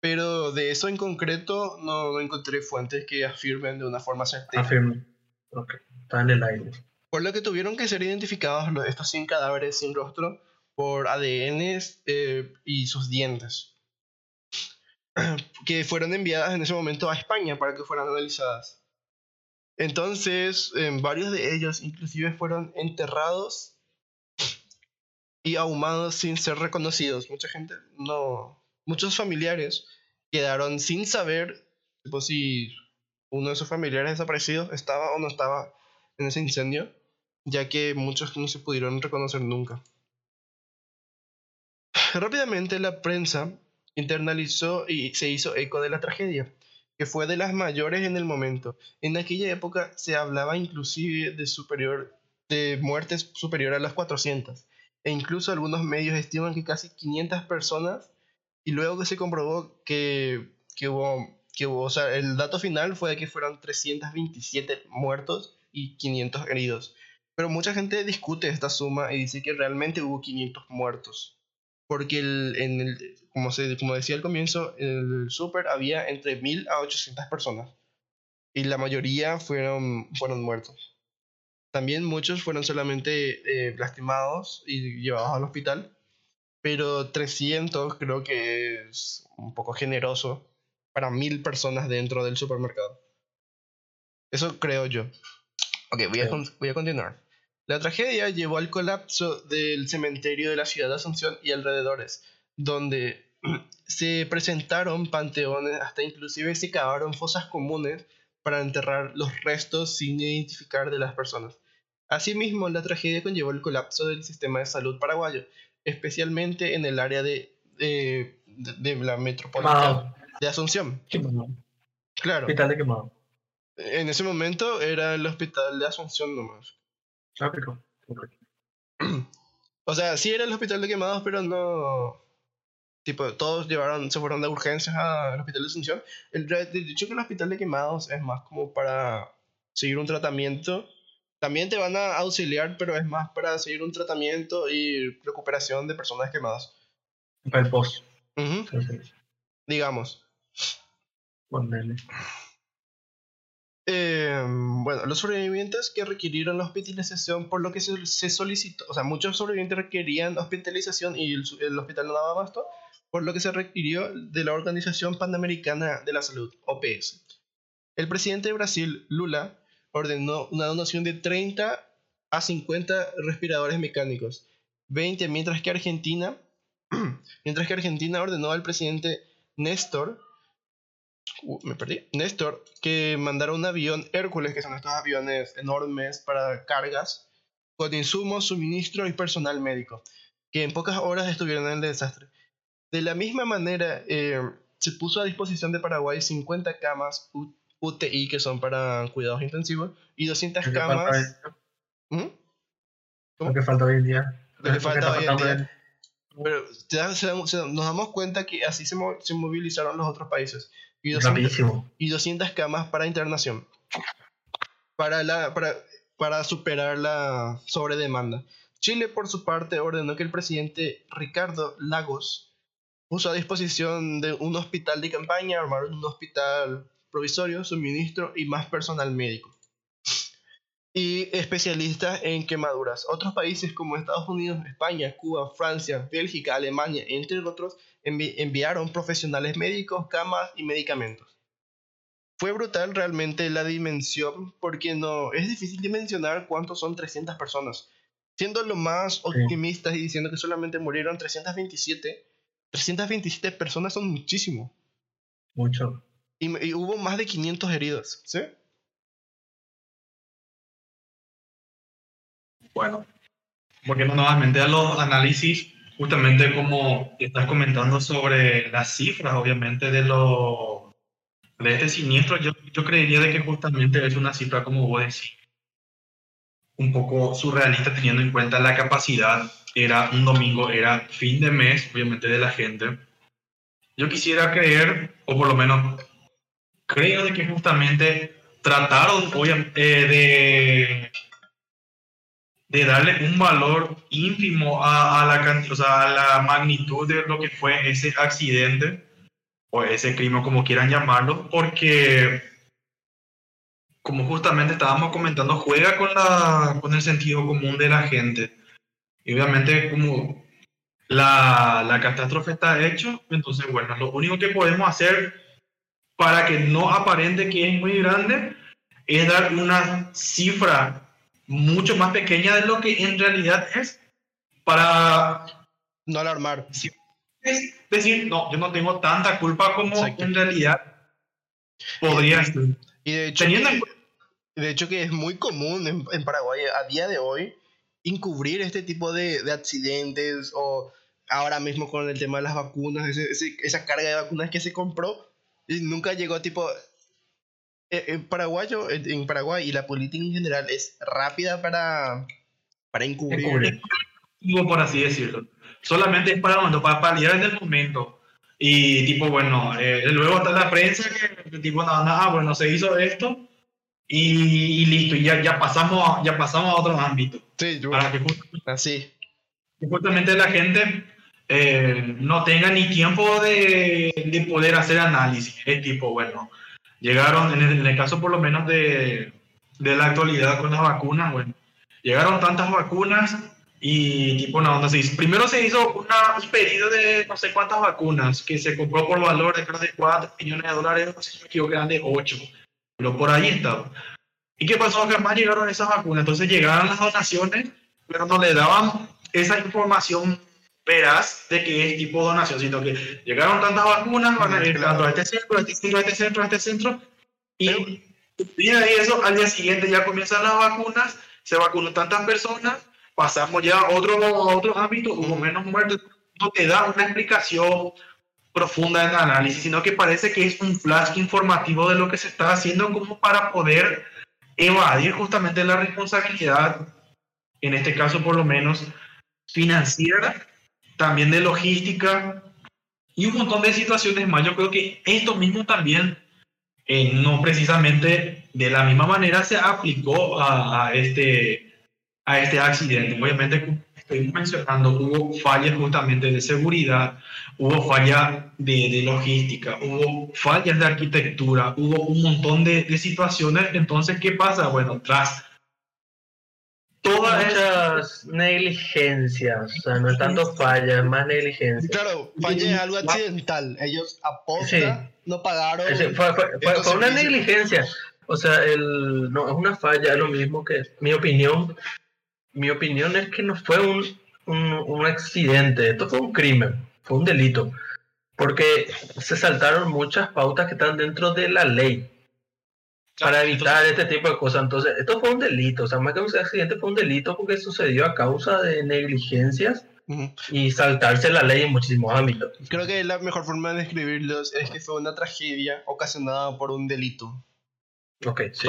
pero de eso en concreto no, encontré fuentes que afirmen de una forma certera. Afirmen. Ok, está en el aire. Por lo que tuvieron que ser identificados estos 100 cadáveres sin rostro por ADN eh, y sus dientes, que fueron enviadas en ese momento a España para que fueran analizadas. Entonces, em, varios de ellos inclusive fueron enterrados y ahumados sin ser reconocidos. Mucha gente no... Muchos familiares quedaron sin saber tipo, si uno de sus familiares desaparecidos estaba o no estaba en ese incendio, ya que muchos no se pudieron reconocer nunca. Rápidamente la prensa internalizó y se hizo eco de la tragedia, que fue de las mayores en el momento. En aquella época se hablaba inclusive de, superior, de muertes superior a las 400, e incluso algunos medios estiman que casi 500 personas, y luego que se comprobó que, que hubo, que hubo, o sea, el dato final fue de que fueron 327 muertos y 500 heridos. Pero mucha gente discute esta suma y dice que realmente hubo 500 muertos. Porque el, en el, como, se, como decía al comienzo, en el super había entre 1000 a 800 personas. Y la mayoría fueron, fueron muertos. También muchos fueron solamente eh, lastimados y llevados al hospital. Pero 300 creo que es un poco generoso para 1000 personas dentro del supermercado. Eso creo yo. Ok, voy a, voy a continuar. La tragedia llevó al colapso del cementerio de la ciudad de Asunción y alrededores, donde se presentaron panteones, hasta inclusive se cavaron fosas comunes para enterrar los restos sin identificar de las personas. Asimismo, la tragedia conllevó el colapso del sistema de salud paraguayo, especialmente en el área de, de, la metropolitana de Asunción. Claro. Hospital de quemado. En ese momento era el hospital de Asunción nomás. Ah, o sea, sí era el hospital de quemados, pero no. Tipo, todos llevaron, se fueron de urgencias al hospital de Asunción. El, de hecho, que el hospital de quemados es más como para seguir un tratamiento. También te van a auxiliar, pero es más para seguir un tratamiento y recuperación de personas quemadas. Para el post. Digamos. Em, bueno, los sobrevivientes que requirieron la hospitalización por lo que se, solicitó, o sea, muchos sobrevivientes requerían hospitalización y el, hospital no daba abasto, por lo que se requirió de la Organización Panamericana de la Salud, OPS. El presidente de Brasil, Lula, ordenó una donación de 30 a 50 respiradores mecánicos, 20, mientras que Argentina, mientras que Argentina ordenó al presidente Néstor Uh, me perdí. Néstor, que mandara un avión Hércules, que son estos aviones enormes para cargas, con insumos, suministro y personal médico, que en pocas horas estuvieron en el desastre. De la misma manera, eh, se puso a disposición de Paraguay 50 camas UTI, que son para cuidados intensivos, y 200 camas... ¿Mm? ¿Cómo? que falta hoy en día. Lo falta hoy en día. Pero nos damos cuenta que así se, se movilizaron los otros países y 200, y 200 camas para internación. Para, la, para, para superar la sobredemanda. Chile, por su parte, ordenó que el presidente Ricardo Lagos puso a disposición de un hospital de campaña, armaron un hospital provisorio, suministro y más personal médico. Y especialistas en quemaduras. Otros países como Estados Unidos, España, Cuba, Francia, Bélgica, Alemania, entre otros, enviaron profesionales médicos, camas y medicamentos. Fue brutal realmente la dimensión porque no es difícil dimensionar cuántos son 300 personas. Siendo lo más optimistas y diciendo que solamente murieron 327, 327 personas son muchísimo. Mucho. Y, hubo más de 500 heridos, ¿sí? Bueno, porque nuevamente a los análisis justamente como estás comentando sobre las cifras, obviamente, de lo de este siniestro, yo, yo creería de que justamente es una cifra, como vos decís, un poco surrealista teniendo en cuenta la capacidad. Era un domingo, era fin de mes, obviamente, de la gente. Yo quisiera creer, o por lo menos creo de que justamente trataron obviamente, eh, de de darle un valor ínfimo a, la, o sea, a la magnitud de lo que fue ese accidente o ese crimen, como quieran llamarlo, porque, como justamente estábamos comentando, juega con, la, con el sentido común de la gente. Y obviamente, como la, la catástrofe está hecha, entonces, bueno, lo único que podemos hacer para que no aparente que es muy grande es dar una cifra mucho más pequeña de lo que en realidad es para no alarmar. Es decir, no, yo no tengo tanta culpa como en realidad podría estar. Y de hecho, de hecho que es muy común en, en, Paraguay a día de hoy encubrir este tipo de, de, accidentes o ahora mismo con el tema de las vacunas, esa carga de vacunas que se compró y nunca llegó tipo... Eh, en, paraguayo, en Paraguay y la política en general es rápida para, para encubrir. Por así decirlo. Solamente es para, para paliar en el momento. Y tipo, bueno, eh, luego está la prensa que tipo, nada, ah, bueno, se hizo esto y, listo, y ya, ya, pasamos, ya pasamos a otro ámbito. Sí, para que así. justamente la gente eh, no tenga ni tiempo de, de, poder hacer análisis. Es tipo, bueno, llegaron, en el, en el caso por lo menos de, de, la actualidad con las vacunas, bueno, llegaron tantas vacunas y tipo, no se hizo. Primero se hizo una, un pedido de no sé cuántas vacunas que se compró por valor de, de 4 millones de dólares, no sé si me equivoco, eran de 8 pero por ahí estaba. ¿Y qué pasó? Que más llegaron esas vacunas. Entonces llegaron las donaciones, pero no le daban esa información veraz de qué es tipo de donación, sino que llegaron tantas vacunas, van a ir a este centro, a este centro, a este centro, a este centro, y, y eso, al día siguiente ya comienzan las vacunas, se vacunó tantas personas, pasamos ya a otro, a otro ámbito, hubo menos muertos, no te da una explicación, profunda en el análisis, sino que parece que es un flash informativo de lo que se está haciendo como para poder evadir justamente la responsabilidad, en este caso por lo menos financiera, también de logística y un montón de situaciones más. Yo creo que esto mismo también, eh, no precisamente de la misma manera, se aplicó a, a, este, a este accidente. Obviamente, estoy mencionando, hubo fallas justamente de seguridad, hubo fallas de, de, logística, hubo fallas de arquitectura, hubo un montón de, de, situaciones. Entonces, ¿qué pasa? Bueno, tras todas esas negligencias, o sea, no es tanto falla, es más negligencia. Claro, falla es algo accidental. Ellos apostan, no pagaron. fue, fue, fue, fue una negligencia. O sea, el, no, es una falla, es lo mismo que mi opinión. Mi opinión es que no fue un, un, un accidente, esto fue un crimen fue un delito, porque se saltaron muchas pautas que están dentro de la ley para evitar este tipo de cosas. Entonces, esto fue un delito, o sea, más que un accidente fue un delito porque sucedió a causa de negligencias y saltarse la ley en muchísimos ámbitos. Creo que la mejor forma de describirlos es que fue una tragedia ocasionada por un delito. Ok, sí.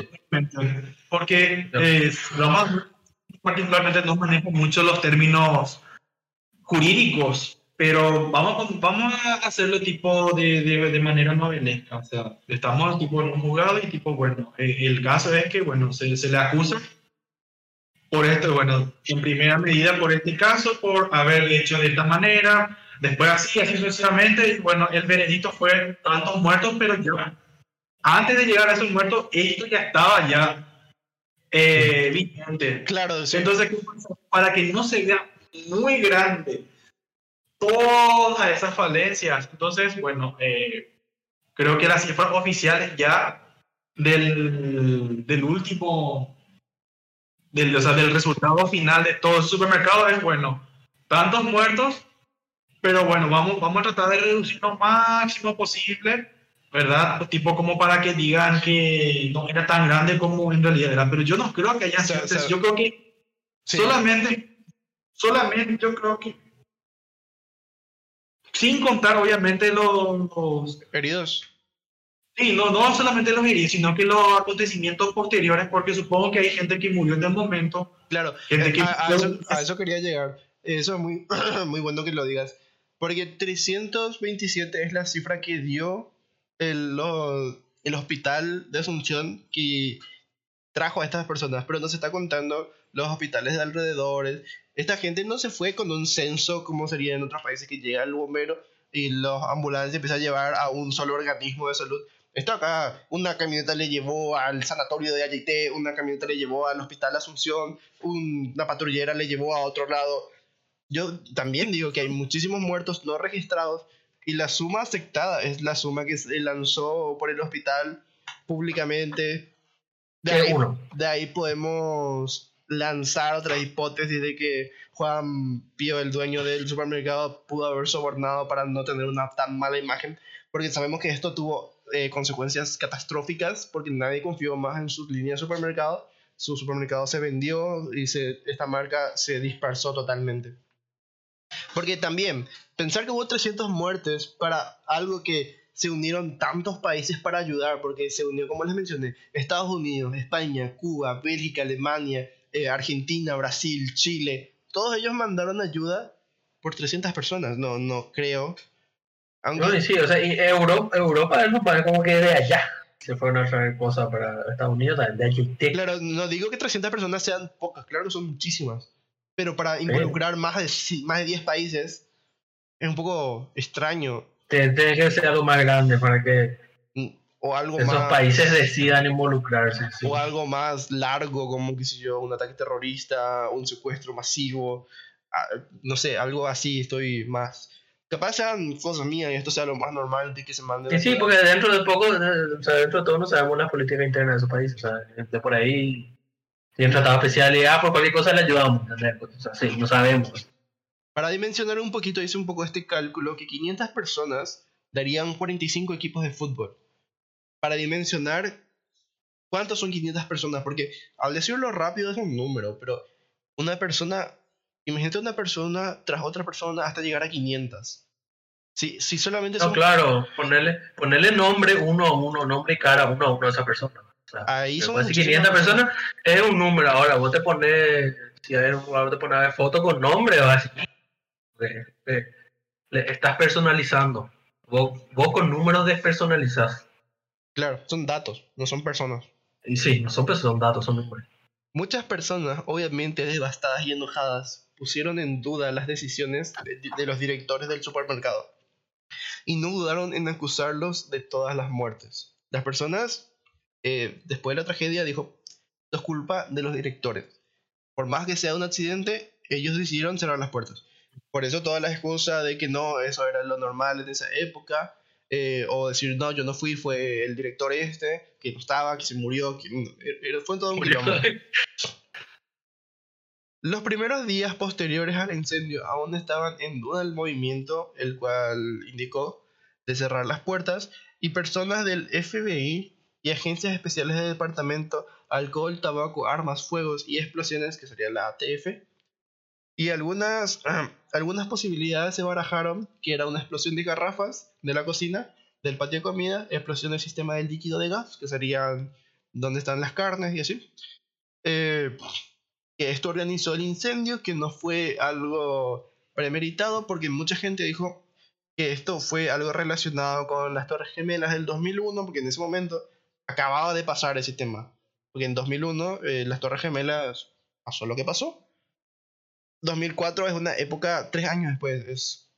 Porque eh, particularmente no manejo mucho los términos jurídicos pero vamos, vamos a hacerlo tipo de, de, de, manera novelesca. O sea, estamos tipo en un juzgado y tipo, bueno, eh, el caso es que, bueno, se, se le acusa por esto, bueno, en primera medida por este caso, por haber hecho de esta manera, después así, así sucesivamente, y bueno, el veredicto fue tantos muertos, pero ya, antes de llegar a esos muertos, esto ya estaba ya eh, vigente. Claro, sí. Entonces, para que no se vea muy grande todas esas falencias. Entonces, bueno, eh, creo que las cifras oficiales ya del, del último, del, o sea, del resultado final de todo el supermercado es, bueno, tantos muertos, pero bueno, vamos, vamos a tratar de reducir lo máximo posible, ¿verdad? Tipo como para que digan que no era tan grande como en realidad era, pero yo no creo que haya o sea, yo creo que sí. solamente, solamente yo creo que sin contar obviamente los, los, heridos. Sí, no, no solamente los heridos, sino que los acontecimientos posteriores, porque supongo que hay gente que murió en el momento. Claro, gente que... a, a, eso, a, eso, quería llegar. Eso es muy, muy bueno que lo digas. Porque 327 es la cifra que dio el, lo, el hospital de Asunción que trajo a estas personas, pero no se está contando los hospitales de alrededores, esta gente no se fue con un censo como sería en otros países que llega el bombero y los ambulancias empiezan a llevar a un solo organismo de salud. Esto acá, una camioneta le llevó al sanatorio de Ayité, una camioneta le llevó al hospital Asunción, una patrullera le llevó a otro lado. Yo también digo que hay muchísimos muertos no registrados y la suma aceptada es la suma que se lanzó por el hospital públicamente De ahí, de ahí podemos lanzar otra hipótesis de que Juan Pío, el dueño del supermercado, pudo haber sobornado para no tener una tan mala imagen, porque sabemos que esto tuvo eh, consecuencias catastróficas, porque nadie confió más en su línea de supermercado, su supermercado se vendió y se, esta marca se dispersó totalmente. Porque también, pensar que hubo 300 muertes para algo que se unieron tantos países para ayudar, porque se unió, como les mencioné, Estados Unidos, España, Cuba, Bélgica, Alemania, eh, Argentina, Brasil, Chile, todos ellos mandaron ayuda por 300 personas, no, no creo. Aunque, No, y sí, o sea, y Europa, Europa no parece como que de allá se fueron a traer cosas para Estados Unidos, también de allí. claro, no digo que 300 personas sean pocas, claro que son muchísimas, pero para involucrar más de, más de 10 países es un poco extraño, Tiene que ser algo más grande para que o algo esos más... países decidan involucrarse. sí. o algo más largo, como, qué sé yo, un ataque terrorista, un secuestro masivo, no sé, algo así, estoy más... Capaz sean cosas mías y esto sea lo más normal de que se manden... Sí, sí, porque dentro de poco, eh, o sea, dentro de todo no sabemos la política interna de esos países, o sea, de por ahí tienen tratado especial y ah, por cualquier cosa le ayudamos, ¿entendés? O sea, sí, no sabemos. Para dimensionar un poquito, hice un poco este cálculo, que 500 personas darían 45 equipos de fútbol. Para dimensionar cuántos son 500 personas, porque al decirlo rápido es un número, pero una persona, imagínate una persona tras otra persona hasta llegar a 500. Si, si solamente No, son claro, ponerle, ponerle nombre uno a uno, nombre y cara uno a uno a esa persona. O sea, Ahí son después de muchísimas 500 personas es un número. Ahora vos te pones, si a ver, ahora te pones a ver foto con nombre, vas le estás personalizando. Vos, vos con números despersonalizás. Claro, son datos, no son personas. Sí, no son personas, son datos, son números. Muchas personas, obviamente devastadas y enojadas, pusieron en duda las decisiones de, de los directores del supermercado y no dudaron en acusarlos de todas las muertes. Las personas, eh, después de la tragedia, dijo, es culpa de los directores. Por más que sea un accidente, ellos decidieron cerrar las puertas. Por eso toda la excusa de que no, eso era lo normal en esa época, eh, o decir, no, yo no fui, fue el director este, que no estaba, que se murió, que eh, fue todo un quilombo. Los primeros días posteriores al incendio aún estaban en duda el movimiento, el cual indicó de cerrar las puertas, y personas del FBI y agencias especiales de departamento, alcohol, tabaco, armas, fuegos y explosiones, que sería la ATF, y algunas, algunas posibilidades se barajaron, que era una explosión de garrafas de la cocina, del patio de comida, explosión del sistema del líquido de gas, que serían donde están las carnes y así. Eh, esto organizó el incendio, que no fue algo premeditado, porque mucha gente dijo que esto fue algo relacionado con las Torres Gemelas del 2001, porque en ese momento acababa de pasar ese tema. Porque en 2001 eh, las Torres Gemelas pasó lo que pasó. 2004 es una época, tres años después, es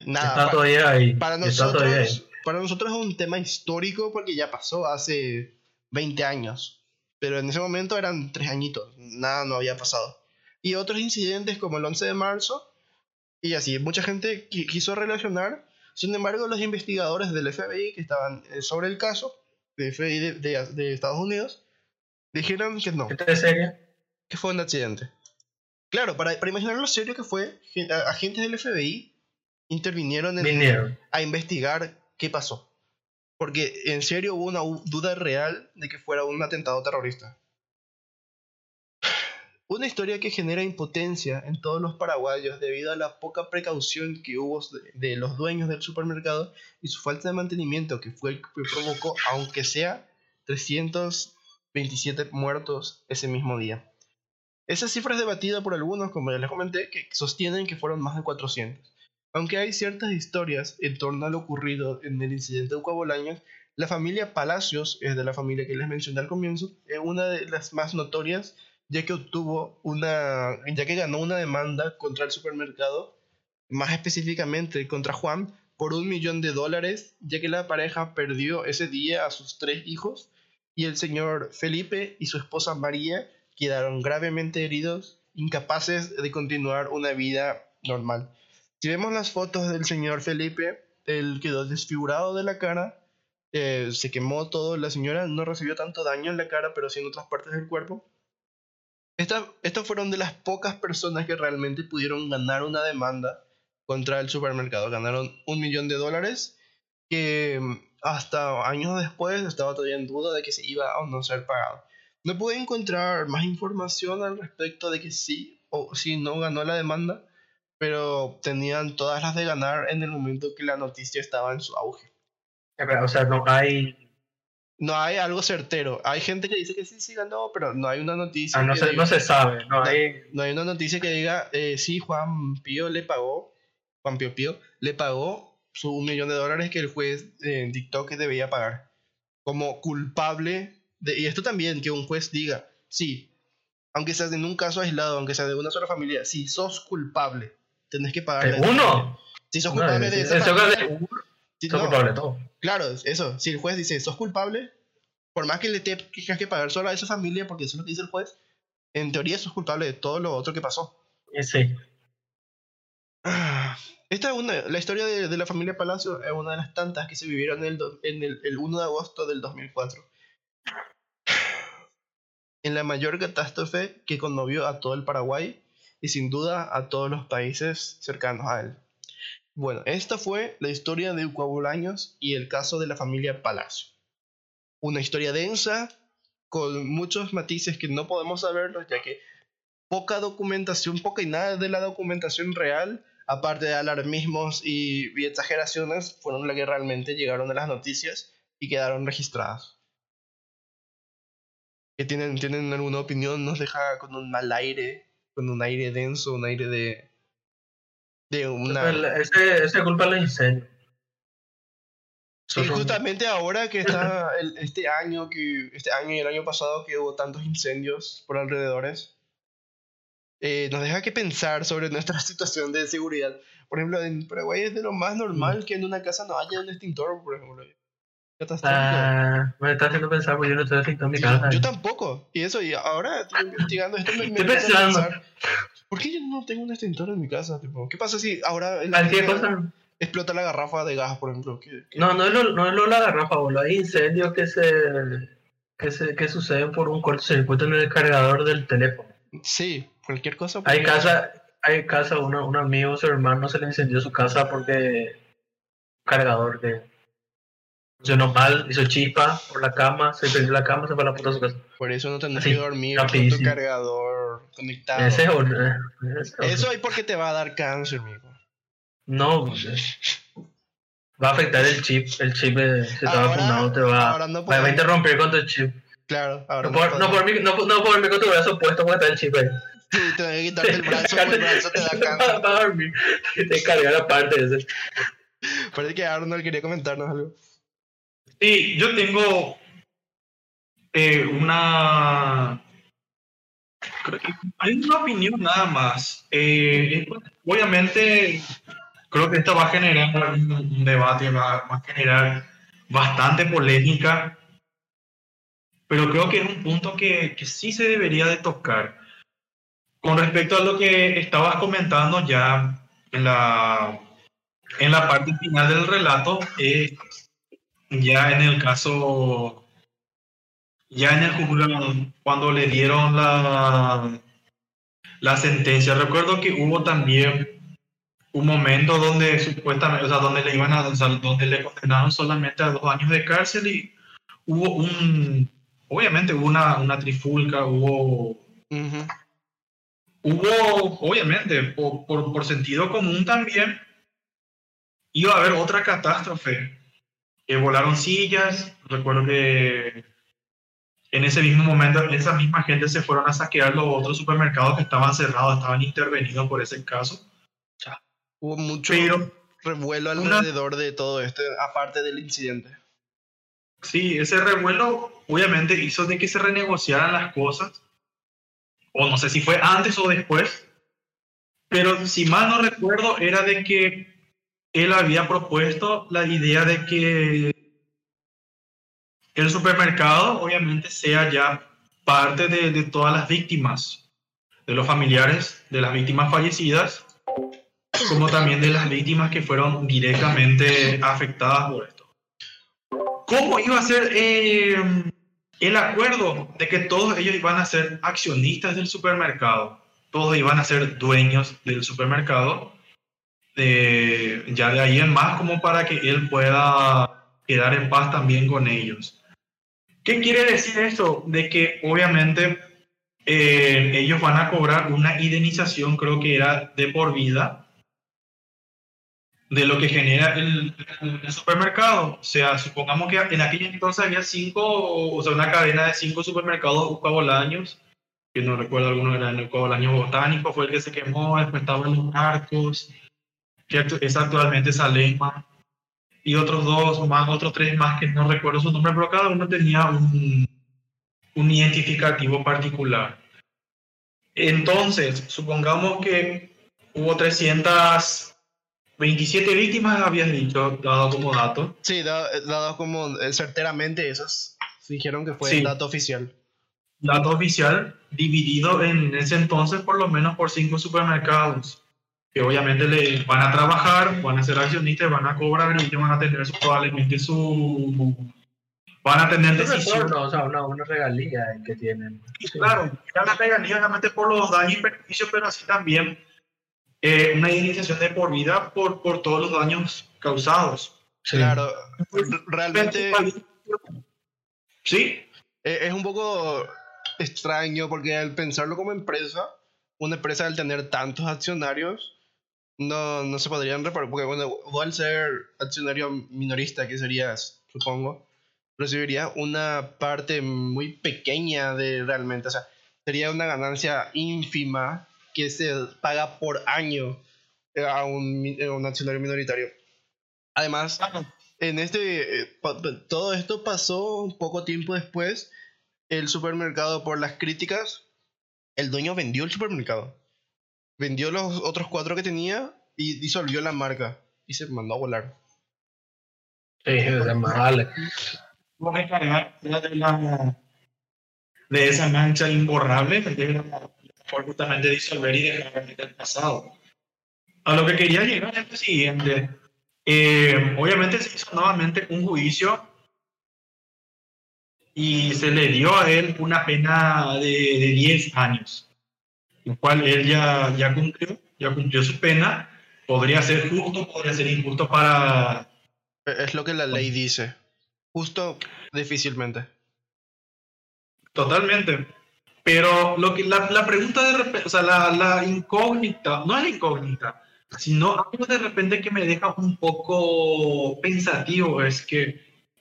nada. está pa- todavía ahí. para está todavía ahí. nosotros, para nosotros es un tema histórico porque ya pasó hace 20 años. Pero en ese momento eran tres añitos, nada no había pasado. Y otros incidentes como el 11 de marzo, y así, mucha gente qui- quiso relacionar. Sin embargo, los investigadores del FBI que estaban eh, sobre el caso, de FBI de, de- de Estados Unidos, dijeron que no, ¿Esta es seria? que fue un accidente. Claro, para, para imaginar lo serio que fue, agentes del FBI intervinieron en, Vinieron. a investigar qué pasó. Porque en serio hubo una duda real de que fuera un atentado terrorista. Una historia que genera impotencia en todos los paraguayos debido a la poca precaución que hubo de, de los dueños del supermercado y su falta de mantenimiento que fue el que provocó, aunque sea 327 muertos ese mismo día. Esa cifra es debatida por algunos, como ya les comenté, que sostienen que fueron más de 400. Aunque hay ciertas historias en torno a lo ocurrido en el incidente de Cuabolaños, la familia Palacios, es de la familia que les mencioné al comienzo, es una de las más notorias, ya que obtuvo una, ya que ganó una demanda contra el supermercado, más específicamente contra Juan, por un millón de dólares, ya que la pareja perdió ese día a sus tres hijos y el señor Felipe y su esposa María quedaron gravemente heridos, incapaces de continuar una vida normal. Si vemos las fotos del señor Felipe, él quedó desfigurado de la cara, Eh, se quemó todo, la señora no recibió tanto daño en la cara, pero sí en otras partes del cuerpo. Estas, estas fueron de las pocas personas que realmente pudieron ganar una demanda contra el supermercado. Ganaron un millón de dólares que mm, hasta años después estaba todavía en duda de que se iba o no ser pagado. No pude encontrar más información al respecto de que sí o si no ganó la demanda, pero tenían todas las de ganar en el momento que la noticia estaba en su auge. O sea, no hay. No hay algo certero. Hay gente que dice que sí, sí ganó, pero no hay una noticia. Ah, no, que se, diga- no se sabe. No, hay. no hay una noticia que diga, eh, sí, Juan Pío le pagó, Juan Pío Pío le pagó su un millón de dólares que el juez eh, dictó que debía pagar. Como culpable, de, y esto también, que un juez diga, sí, aunque sea en un caso aislado, aunque sea de una sola familia, si sos culpable, tenés que pagar. ¿De uno? Si sos No, culpable es- de es- esa familia, si- no, culpables todos. Claro, eso. Si el juez dice, sos culpable, por más que le te- tengas que pagar solo a esa familia, porque eso es lo que dice el juez, en teoría sos culpable de todo lo otro que pasó. Eh, Sí. Ah, Esta es una, la historia de, de la familia Palacio es una de las tantas que se vivieron en el, en el, el 1 de agosto del 2004. En la mayor catástrofe que conmovió a todo el Paraguay y sin duda a todos los países cercanos a él. Bueno, esta fue la historia de Ucuabulaños y el caso de la familia Palacio. Una historia densa, con muchos matices que no podemos saberlos, ya que poca documentación, poca y nada de la documentación real, aparte de alarmismos y exageraciones, fueron las que realmente llegaron a las noticias y quedaron registradas. ¿Que tienen, ¿Tienen alguna opinión? Nos deja con un mal aire, con un aire denso, un aire de... de una... Ese, ese culpa del incendio. Y justamente ahora que está el- este año que este año y el año pasado que hubo tantos incendios por alrededores, eh, nos deja que pensar sobre nuestra situación de seguridad. Por ejemplo, en Paraguay es de lo más normal que en una casa no haya un extintor, por ejemplo. Ah, me está haciendo pensar porque yo no estoy afectando mi casa. Yo tampoco. Y eso, y ahora estoy investigando esto, me, me Estoy pensando. ¿Por qué yo no tengo un extintor en mi casa? Tipo, ¿Qué pasa si ahora mañana cosa. explota la garrafa de gas, por ejemplo? ¿Qué- qué- No, no es lo, no es lo de la garrafa, boludo. Hay incendios que se, que se que suceden por un cortocircuito en el cargador del teléfono. Sí, cualquier cosa. Hay casa, hay casa, uno, un amigo, su hermano se le incendió su casa porque cargador que funcionó mal, hizo chispa por la cama, se perdió la cama, se fue a la puta su casa. Por eso no tenés que dormir con tu rapidísimo. cargador conectado. Ese es un- eh, ese es un- Eso es porque te va a dar cáncer, amigo. No, boludo. va a afectar el chip, el chip de, si estaba Ahora- te va, ahora no va a interrumpir con tu chip. Claro, ahora No por, no, por mi, no, no por mi con tu brazo puesto porque está el chip ahí. Sí, te voy a quitarte el brazo, pues el brazo te da Va cáncer. a dormir. Te cargar aparte de ese. Parece que Arnold quería comentarnos algo. Sí, yo tengo eh, una. Hay una opinión nada más. Eh, obviamente, creo que esto va a generar un, debate, va, va a generar bastante polémica, pero creo que es un punto que, que sí se debería de tocar. Con respecto a lo que estabas comentando ya en la, en la parte final del relato, eh, ya en el caso, ya en el juzgado, cuando le dieron la, la sentencia, recuerdo que hubo también un momento donde supuestamente, o sea, donde le iban a, o sea, donde le condenaron solamente a dos años de cárcel y hubo un, obviamente hubo una, una trifulca, hubo, hubo, obviamente, por, por, por sentido común también, iba a haber otra catástrofe volaron sillas. Recuerdo que en ese mismo momento, esa misma gente se fueron a saquear los otros supermercados que estaban cerrados, estaban intervenidos por ese caso. Hubo mucho Pero revuelo una- alrededor de todo esto, aparte del incidente. sí, ese revuelo obviamente hizo de que se renegociaran las cosas. O no sé si fue antes o después. Pero si mal no recuerdo, era de que él había propuesto la idea de que el supermercado obviamente sea ya parte de, de todas las víctimas, de los familiares de las víctimas fallecidas, como también de las víctimas que fueron directamente afectadas por esto. ¿cómo iba a ser eh, el acuerdo de que todos ellos iban a ser accionistas del supermercado? Todos iban a ser dueños del supermercado. Eh, ya de ahí en más, como para que él pueda quedar en paz también con ellos. ¿Qué quiere decir esto? De que obviamente eh, ellos van a cobrar una indemnización, creo que era de por vida, de lo que genera el, el, supermercado. O sea, supongamos que en aquel entonces había cinco, o sea, una cadena de cinco supermercados Bolaños, que no recuerdo alguno era el Bolaños Botánico, fue el que se quemó, después estaban los Arcos, que es actualmente Salema, y otros dos más, otros tres más que no recuerdo su nombre, pero cada uno tenía un, un identificativo particular. Entonces, supongamos que hubo 300 27 víctimas habías dicho, dado como dato. Sí, dado, como eh, certeramente esas. Dijeron que fue el dato oficial. Dato oficial dividido en ese entonces por lo menos por cinco supermercados. Que obviamente le van a trabajar, van a ser accionistas, van a cobrar y van a tener probablemente su. Van a tener decisión. o sea, una, una regalía que tienen. Claro, una regalía obviamente por los daños y beneficios, pero así también eh, una indemnización de por vida por, por todos los daños causados. Claro, realmente... Sí. Eh, es un poco extraño porque al pensarlo como empresa, una empresa al tener tantos accionarios, no, no se podrían reparar, porque bueno, vos al ser accionario minorista, que serías, supongo, recibiría una parte muy pequeña de realmente, o sea, sería una ganancia ínfima que se paga por año a un, un accionario minoritario. Además, en este, eh, todo esto pasó un poco tiempo después. El supermercado, por las críticas, el dueño vendió el supermercado. Vendió los otros cuatro que tenía y disolvió la marca y se mandó a volar. Sí, es más de esa mancha imborrable, por justamente disolver y dejar el pasado. A lo que quería llegar es lo siguiente. Eh, obviamente se hizo nuevamente un juicio y se le dio a él una pena de, de 10 años, lo cual él ya, ya cumplió, ya cumplió su pena. Podría ser justo, podría ser injusto para... Es lo que la ley dice. Justo, difícilmente. Totalmente. Pero lo que, la, la pregunta de repente, o sea, la, la, incógnita, no es la incógnita, sino algo de repente que me deja un poco pensativo es que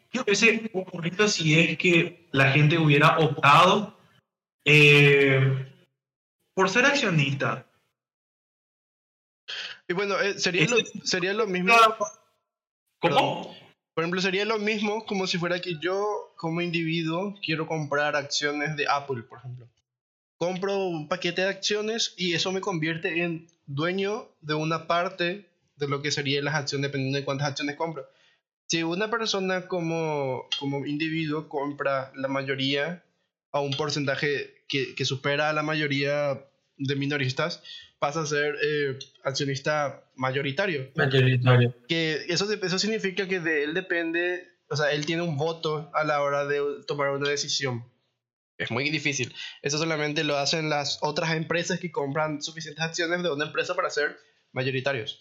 ¿qué hubiese ocurrido si es que la gente hubiera optado eh, por ser accionista? Y bueno, eh, sería, lo, sería lo mismo. ¿Cómo? Por ejemplo, sería lo mismo como si fuera que yo, como individuo, quiero comprar acciones de Apple, por ejemplo compro un paquete de acciones y eso me convierte en dueño de una parte de lo que serían las acciones, dependiendo de cuántas acciones compro. Si una persona como, como individuo compra la mayoría a un porcentaje que, que supera a la mayoría de minoristas, pasa a ser eh, accionista mayoritario. Mayoritario. Que eso, eso significa que de él depende, o sea, él tiene un voto a la hora de tomar una decisión. Es muy difícil. Eso solamente lo hacen las otras empresas que compran suficientes acciones de una empresa para ser mayoritarios.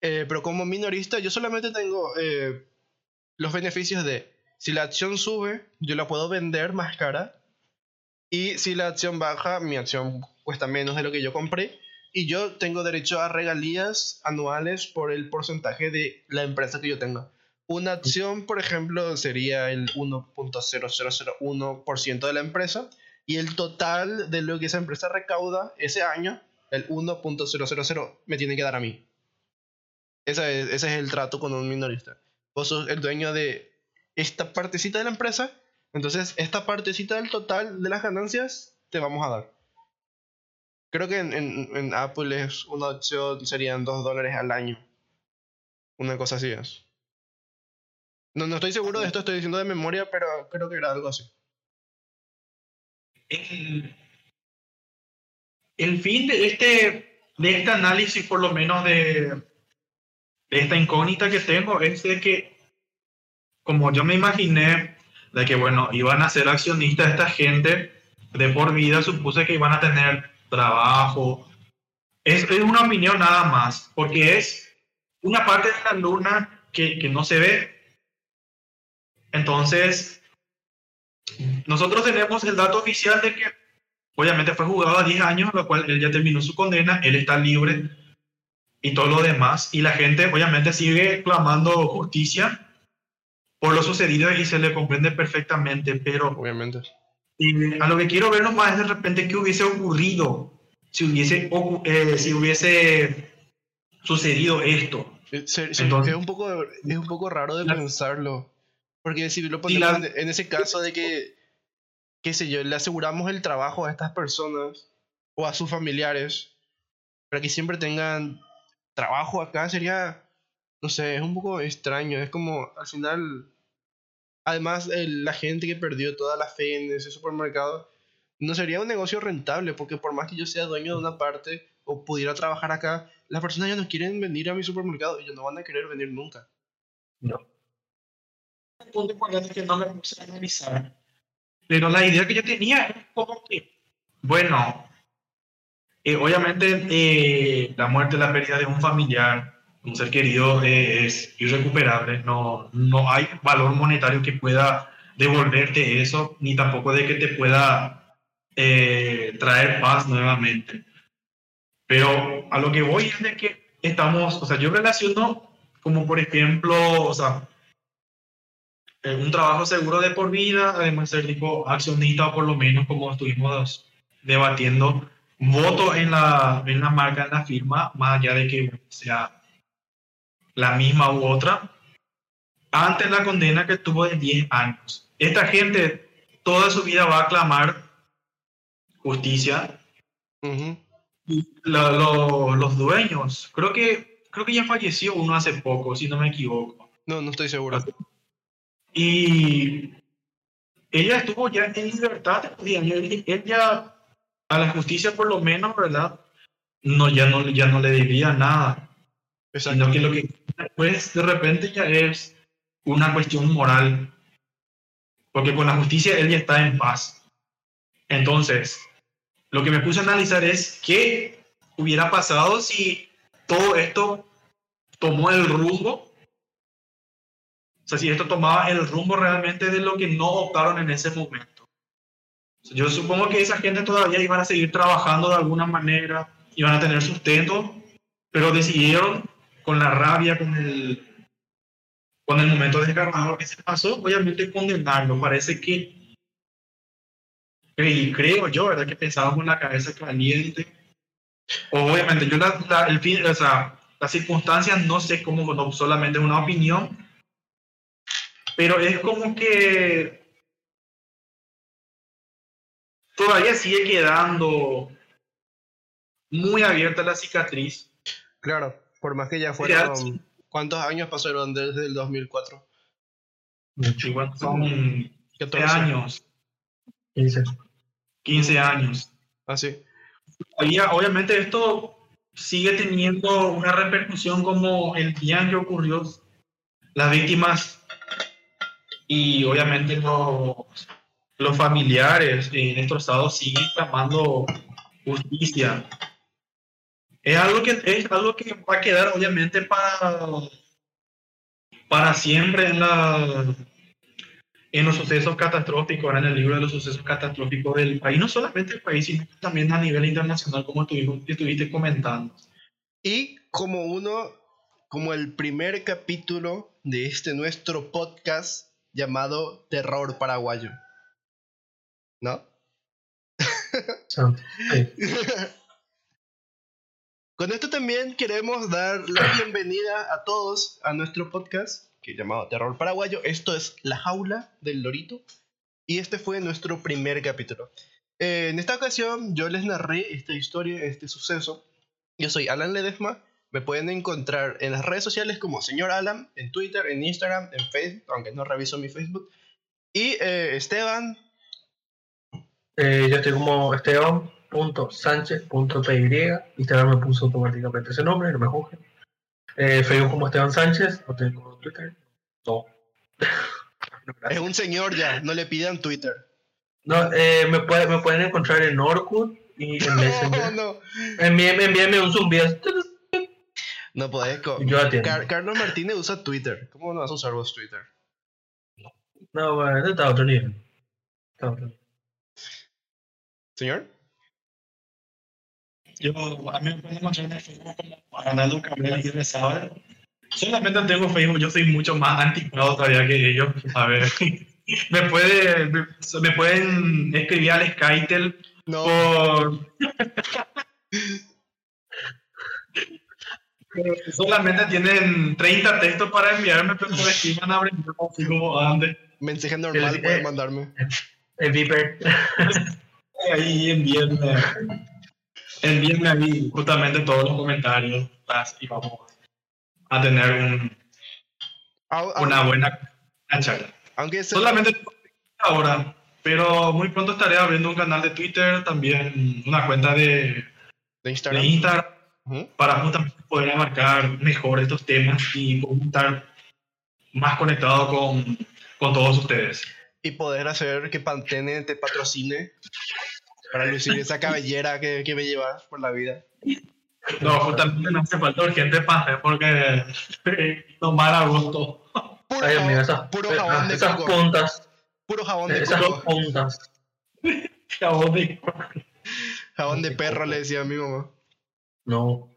Eh, pero como minorista, yo solamente tengo eh, los beneficios de si la acción sube, yo la puedo vender más cara. Y si la acción baja, mi acción cuesta menos de lo que yo compré. Y yo tengo derecho a regalías anuales por el porcentaje de la empresa que yo tenga. Una acción, por ejemplo, sería el 1.0001% de la empresa y el total de lo que esa empresa recauda ese año, el 1.000, me tiene que dar a mí. Ese es, ese es el trato con un minorista. Vos sos el dueño de esta partecita de la empresa, entonces esta partecita del total de las ganancias te vamos a dar. Creo que en, Apple es una opción, serían 2 dólares al año. Una cosa así es. No, no estoy seguro de esto, estoy diciendo de memoria, pero creo que era algo así. El, fin de este, de este análisis, por lo menos de esta incógnita que tengo, es de que como yo me imaginé, de que, bueno, iban a ser accionistas esta gente de por vida, supuse que iban a tener trabajo. Es, es una opinión nada más, porque es una parte de la luna que, que no se ve. Entonces, nosotros tenemos el dato oficial de que obviamente fue juzgado a 10 años, lo cual él ya terminó su condena, él está libre y todo lo demás. Y la gente obviamente sigue clamando justicia por lo sucedido y se le comprende perfectamente, pero Obviamente. y a lo que quiero ver nomás es de repente qué hubiese ocurrido si hubiese, eh, si hubiese sucedido esto. Eh, se- se- Entonces- es, un poco, es un poco raro de La- pensarlo. Porque si lo ponemos la- en, en ese caso de que, qué sé yo, le aseguramos el trabajo a estas personas o a sus familiares para que siempre tengan trabajo acá, sería, no sé, es un poco extraño. Es como, al final, además, el- la gente que perdió toda la fe en ese supermercado, no sería un negocio rentable, porque por más que yo sea dueño de una parte o pudiera trabajar acá, las personas ya no quieren venir a mi supermercado y ya no van a querer venir nunca. No. Un punto importante que no me puse analizar. Pero la idea que yo tenía era como que, bueno, eh, obviamente eh, la muerte, la pérdida de un familiar, un ser querido, eh, es irrecuperable. No, no hay valor monetario que pueda devolverte eso, ni tampoco de que te pueda eh, traer paz nuevamente. Pero a lo que voy es de que estamos, o sea, yo relaciono como por ejemplo, o sea, eh, un trabajo seguro de por vida, además ser tipo accionista o por lo menos como estuvimos debatiendo, voto en la, en la marca, en la firma, más allá de que sea la misma u otra, ante la condena que tuvo de 10 años. Esta gente toda su vida va a clamar justicia. Ujú. Y la- lo- los dueños, creo que, creo que ya falleció uno hace poco, si no me equivoco. No, no estoy seguro. Y ella estuvo ya en libertad. ya, a la justicia por lo menos, ¿verdad? No, ya no, ya no le debía nada. Sino que lo que después de repente ya es una cuestión moral. Porque con la justicia él ya está en paz. Entonces, lo que me puse a analizar es qué hubiera pasado si todo esto tomó el rumbo o sea, si esto tomaba el rumbo realmente de lo que no optaron en ese momento. Yo supongo que esa gente todavía iban a seguir trabajando de alguna manera, iban a tener sustento, pero decidieron con la rabia, con el, con el momento desgarrador que se pasó, obviamente condenarlo. Parece que, y creo yo, ¿verdad? Que pensaban con la cabeza caliente. Obviamente, yo la, la- el fin, o sea, las circunstancias no sé cómo, no, solamente es una opinión, pero es como que todavía sigue quedando muy abierta la cicatriz. Claro, por más que ya fueron... sí. ¿Cuántos años pasaron desde el 2004? Mucho. Igual son 14 años, 15. 15 años. Así. Todavía, obviamente esto sigue teniendo una repercusión como el día en que ocurrió las víctimas y obviamente los, los familiares eh, destrozados siguen clamando justicia. Es algo que es algo que va a quedar obviamente para para siempre en la en los sucesos catastróficos, ahora en el libro de los sucesos catastróficos del país, no solamente el país, sino también a nivel internacional, como estuviste, estuviste comentando. Y como uno, como el primer capítulo de este nuestro podcast llamado Terror Paraguayo. ¿No? Sí. Con esto también queremos dar la bienvenida a todos a nuestro podcast, que llamado Terror Paraguayo. Esto es La Jaula del Lorito. Y este fue nuestro primer capítulo. Eh, en esta ocasión yo les narré esta historia, este suceso. Yo soy Alan Ledesma. Me pueden encontrar en las redes sociales como Señor Alan, en Twitter, en Instagram, en Facebook, aunque no reviso mi Facebook. Y eh, Esteban, Eh, yo estoy como esteban.sánchez.py. Instagram me puso automáticamente ese nombre, no me juzguen. Eh, Facebook como Esteban Sánchez, no tengo Twitter. No. Es un señor ya, no le pidan Twitter. No, eh, me, puede- me pueden encontrar en Orkut y en Messenger. no. Envíenme, envíenme un zumbido. No podés. Yo atiendo. Car- Carlos Martínez usa Twitter. ¿Cómo no vas a usar vos Twitter? No, bueno, está a otro nivel. Está a otro nivel. ¿Señor? Yo, a mí me pueden encontrar en Facebook como Arnaldo Cabrera y Rezaba. Solamente tengo Facebook, yo soy mucho más anticuado todavía que ellos. A ver, me, puede, me, pueden escribir al Skytel No. por... Solamente tienen 30 textos para enviarme, pero me escriban a abrir así como antes. Mensaje normal pueden mandarme. El Viper. Ahí envíenme, envíenme ahí justamente todos los comentarios y vamos a tener un, una buena charla. Aunque Solamente ahora, pero muy pronto estaré abriendo un canal de Twitter, también una cuenta de, de de Instagram. Instagram Ujú. para justamente poder abarcar mejor estos temas y estar más conectado con, con todos ustedes. Y poder hacer que Pantene te patrocine para lucir esa cabellera que, que me llevas por la vida. No, justamente no hace falta urgente pase porque tomar a gusto. Puro, Ay, jabón, esas, puro jabón de esas coco. puntas. Puro jabón de Esas coco. puntas. Jabón de- Jabón de perro, le decía a mi mamá. No.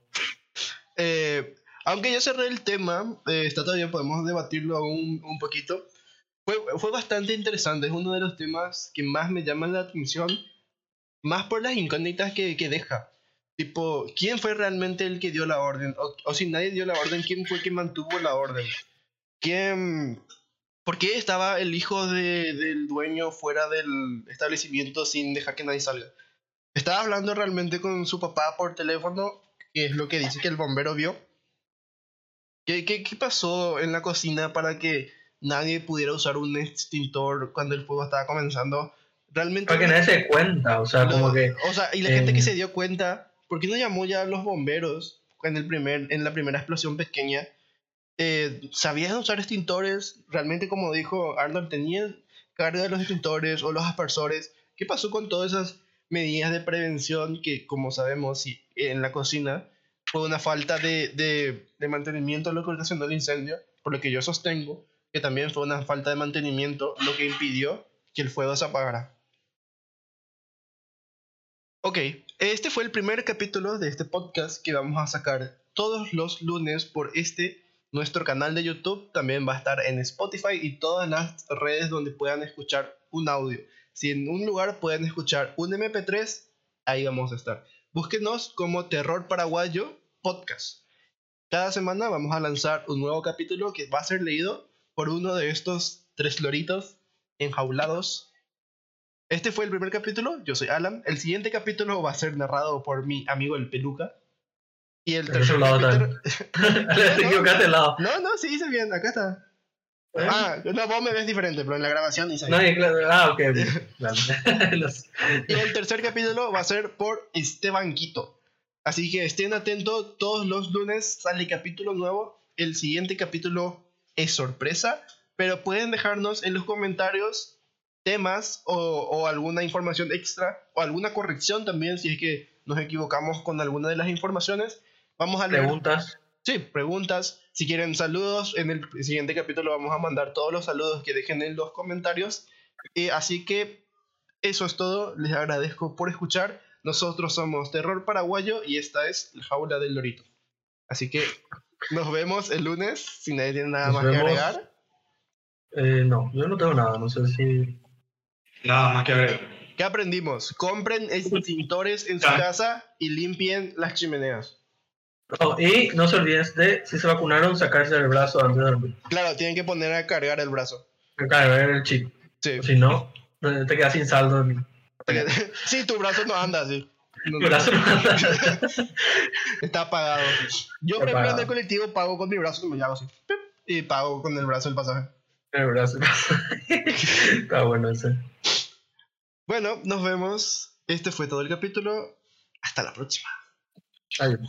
Eh, aunque ya cerré el tema, eh, está todavía, podemos debatirlo aún un poquito. Fue, fue bastante interesante, es uno de los temas que más me llaman la atención, más por las incógnitas que, que deja. Tipo, ¿quién fue realmente el que dio la orden? O, o si nadie dio la orden, ¿quién fue el que mantuvo la orden? ¿Quién, ¿Por qué estaba el hijo de- del dueño fuera del establecimiento sin dejar que nadie salga? ¿Estaba hablando realmente con su papá por teléfono? Que es lo que dice que el bombero vio. ¿Qué, qué, qué pasó en la cocina para que nadie pudiera usar un extintor cuando el fuego estaba comenzando? Realmente... Para que nadie se cuenta. O sea, lo- como que. O sea, y la gente que eh, se dio cuenta, ¿por qué no llamó ya a los bomberos en, el primer, en la primera explosión pequeña? Eh, ¿Sabían usar extintores? Realmente, como dijo Arnold, ¿tenían carga de los extintores o los aspersores? ¿Qué pasó con todas esas medidas de prevención que, como sabemos, si en la cocina fue una falta de, de, de mantenimiento lo que ocasionó el incendio? Por lo que yo sostengo que también fue una falta de mantenimiento lo que impidió que el fuego se apagara. Ok, este fue el primer capítulo de este podcast que vamos a sacar todos los lunes por este nuestro canal de YouTube. También va a estar en Spotify y todas las redes donde puedan escuchar un audio. Si en un lugar pueden escuchar un MP3, ahí vamos a estar. Búsquenos como Terror Paraguayo Podcast. Cada semana vamos a lanzar un nuevo capítulo que va a ser leído por uno de estos tres loritos enjaulados este fue el primer capítulo, yo soy Alan. El siguiente capítulo va a ser narrado por mi amigo el Peluca. Y el tercer capítulo... Te equivocaste de lado. No, no, sí hice bien, acá está. ¿Eh? Ah, no, vos me ves diferente, pero en la grabación hice No, claro, ah, ok. Los- Y el tercer capítulo va a ser por Esteban Quito. Así que estén atentos, todos los lunes sale capítulo nuevo. El siguiente capítulo es sorpresa, pero pueden dejarnos en los comentarios temas o, o alguna información extra o alguna corrección también si es que nos equivocamos con alguna de las informaciones. Vamos a leer Preguntas. Sí, preguntas. Si quieren saludos, en el siguiente capítulo vamos a mandar todos los saludos que dejen en los comentarios. Eh, así que eso es todo. Les agradezco por escuchar. Nosotros somos Terror Paraguayo y esta es la jaula del lorito. Así que nos vemos el lunes. Si nadie tiene nada Nos más que agregar. Eh, no, yo no tengo nada. No sé si. Nada más que agregar. ¿Qué aprendimos? Compren extintores en su casa y limpien las chimeneas. Oh, y no se olviden de, si se vacunaron, sacarse el brazo antes de dormir. Claro, tienen que poner a cargar el brazo. Cargar el chip. Sí. Si no, te quedas sin saldo. en- sí, tu brazo no anda así. No, brazo no anda. Está apagado. Yo, por ejemplo, en el colectivo pago con mi brazo, como hago así. Y pago con el brazo el pasaje. El brazo. Está bueno ese. Bueno, nos vemos. Este fue todo el capítulo. Hasta la próxima. Adiós.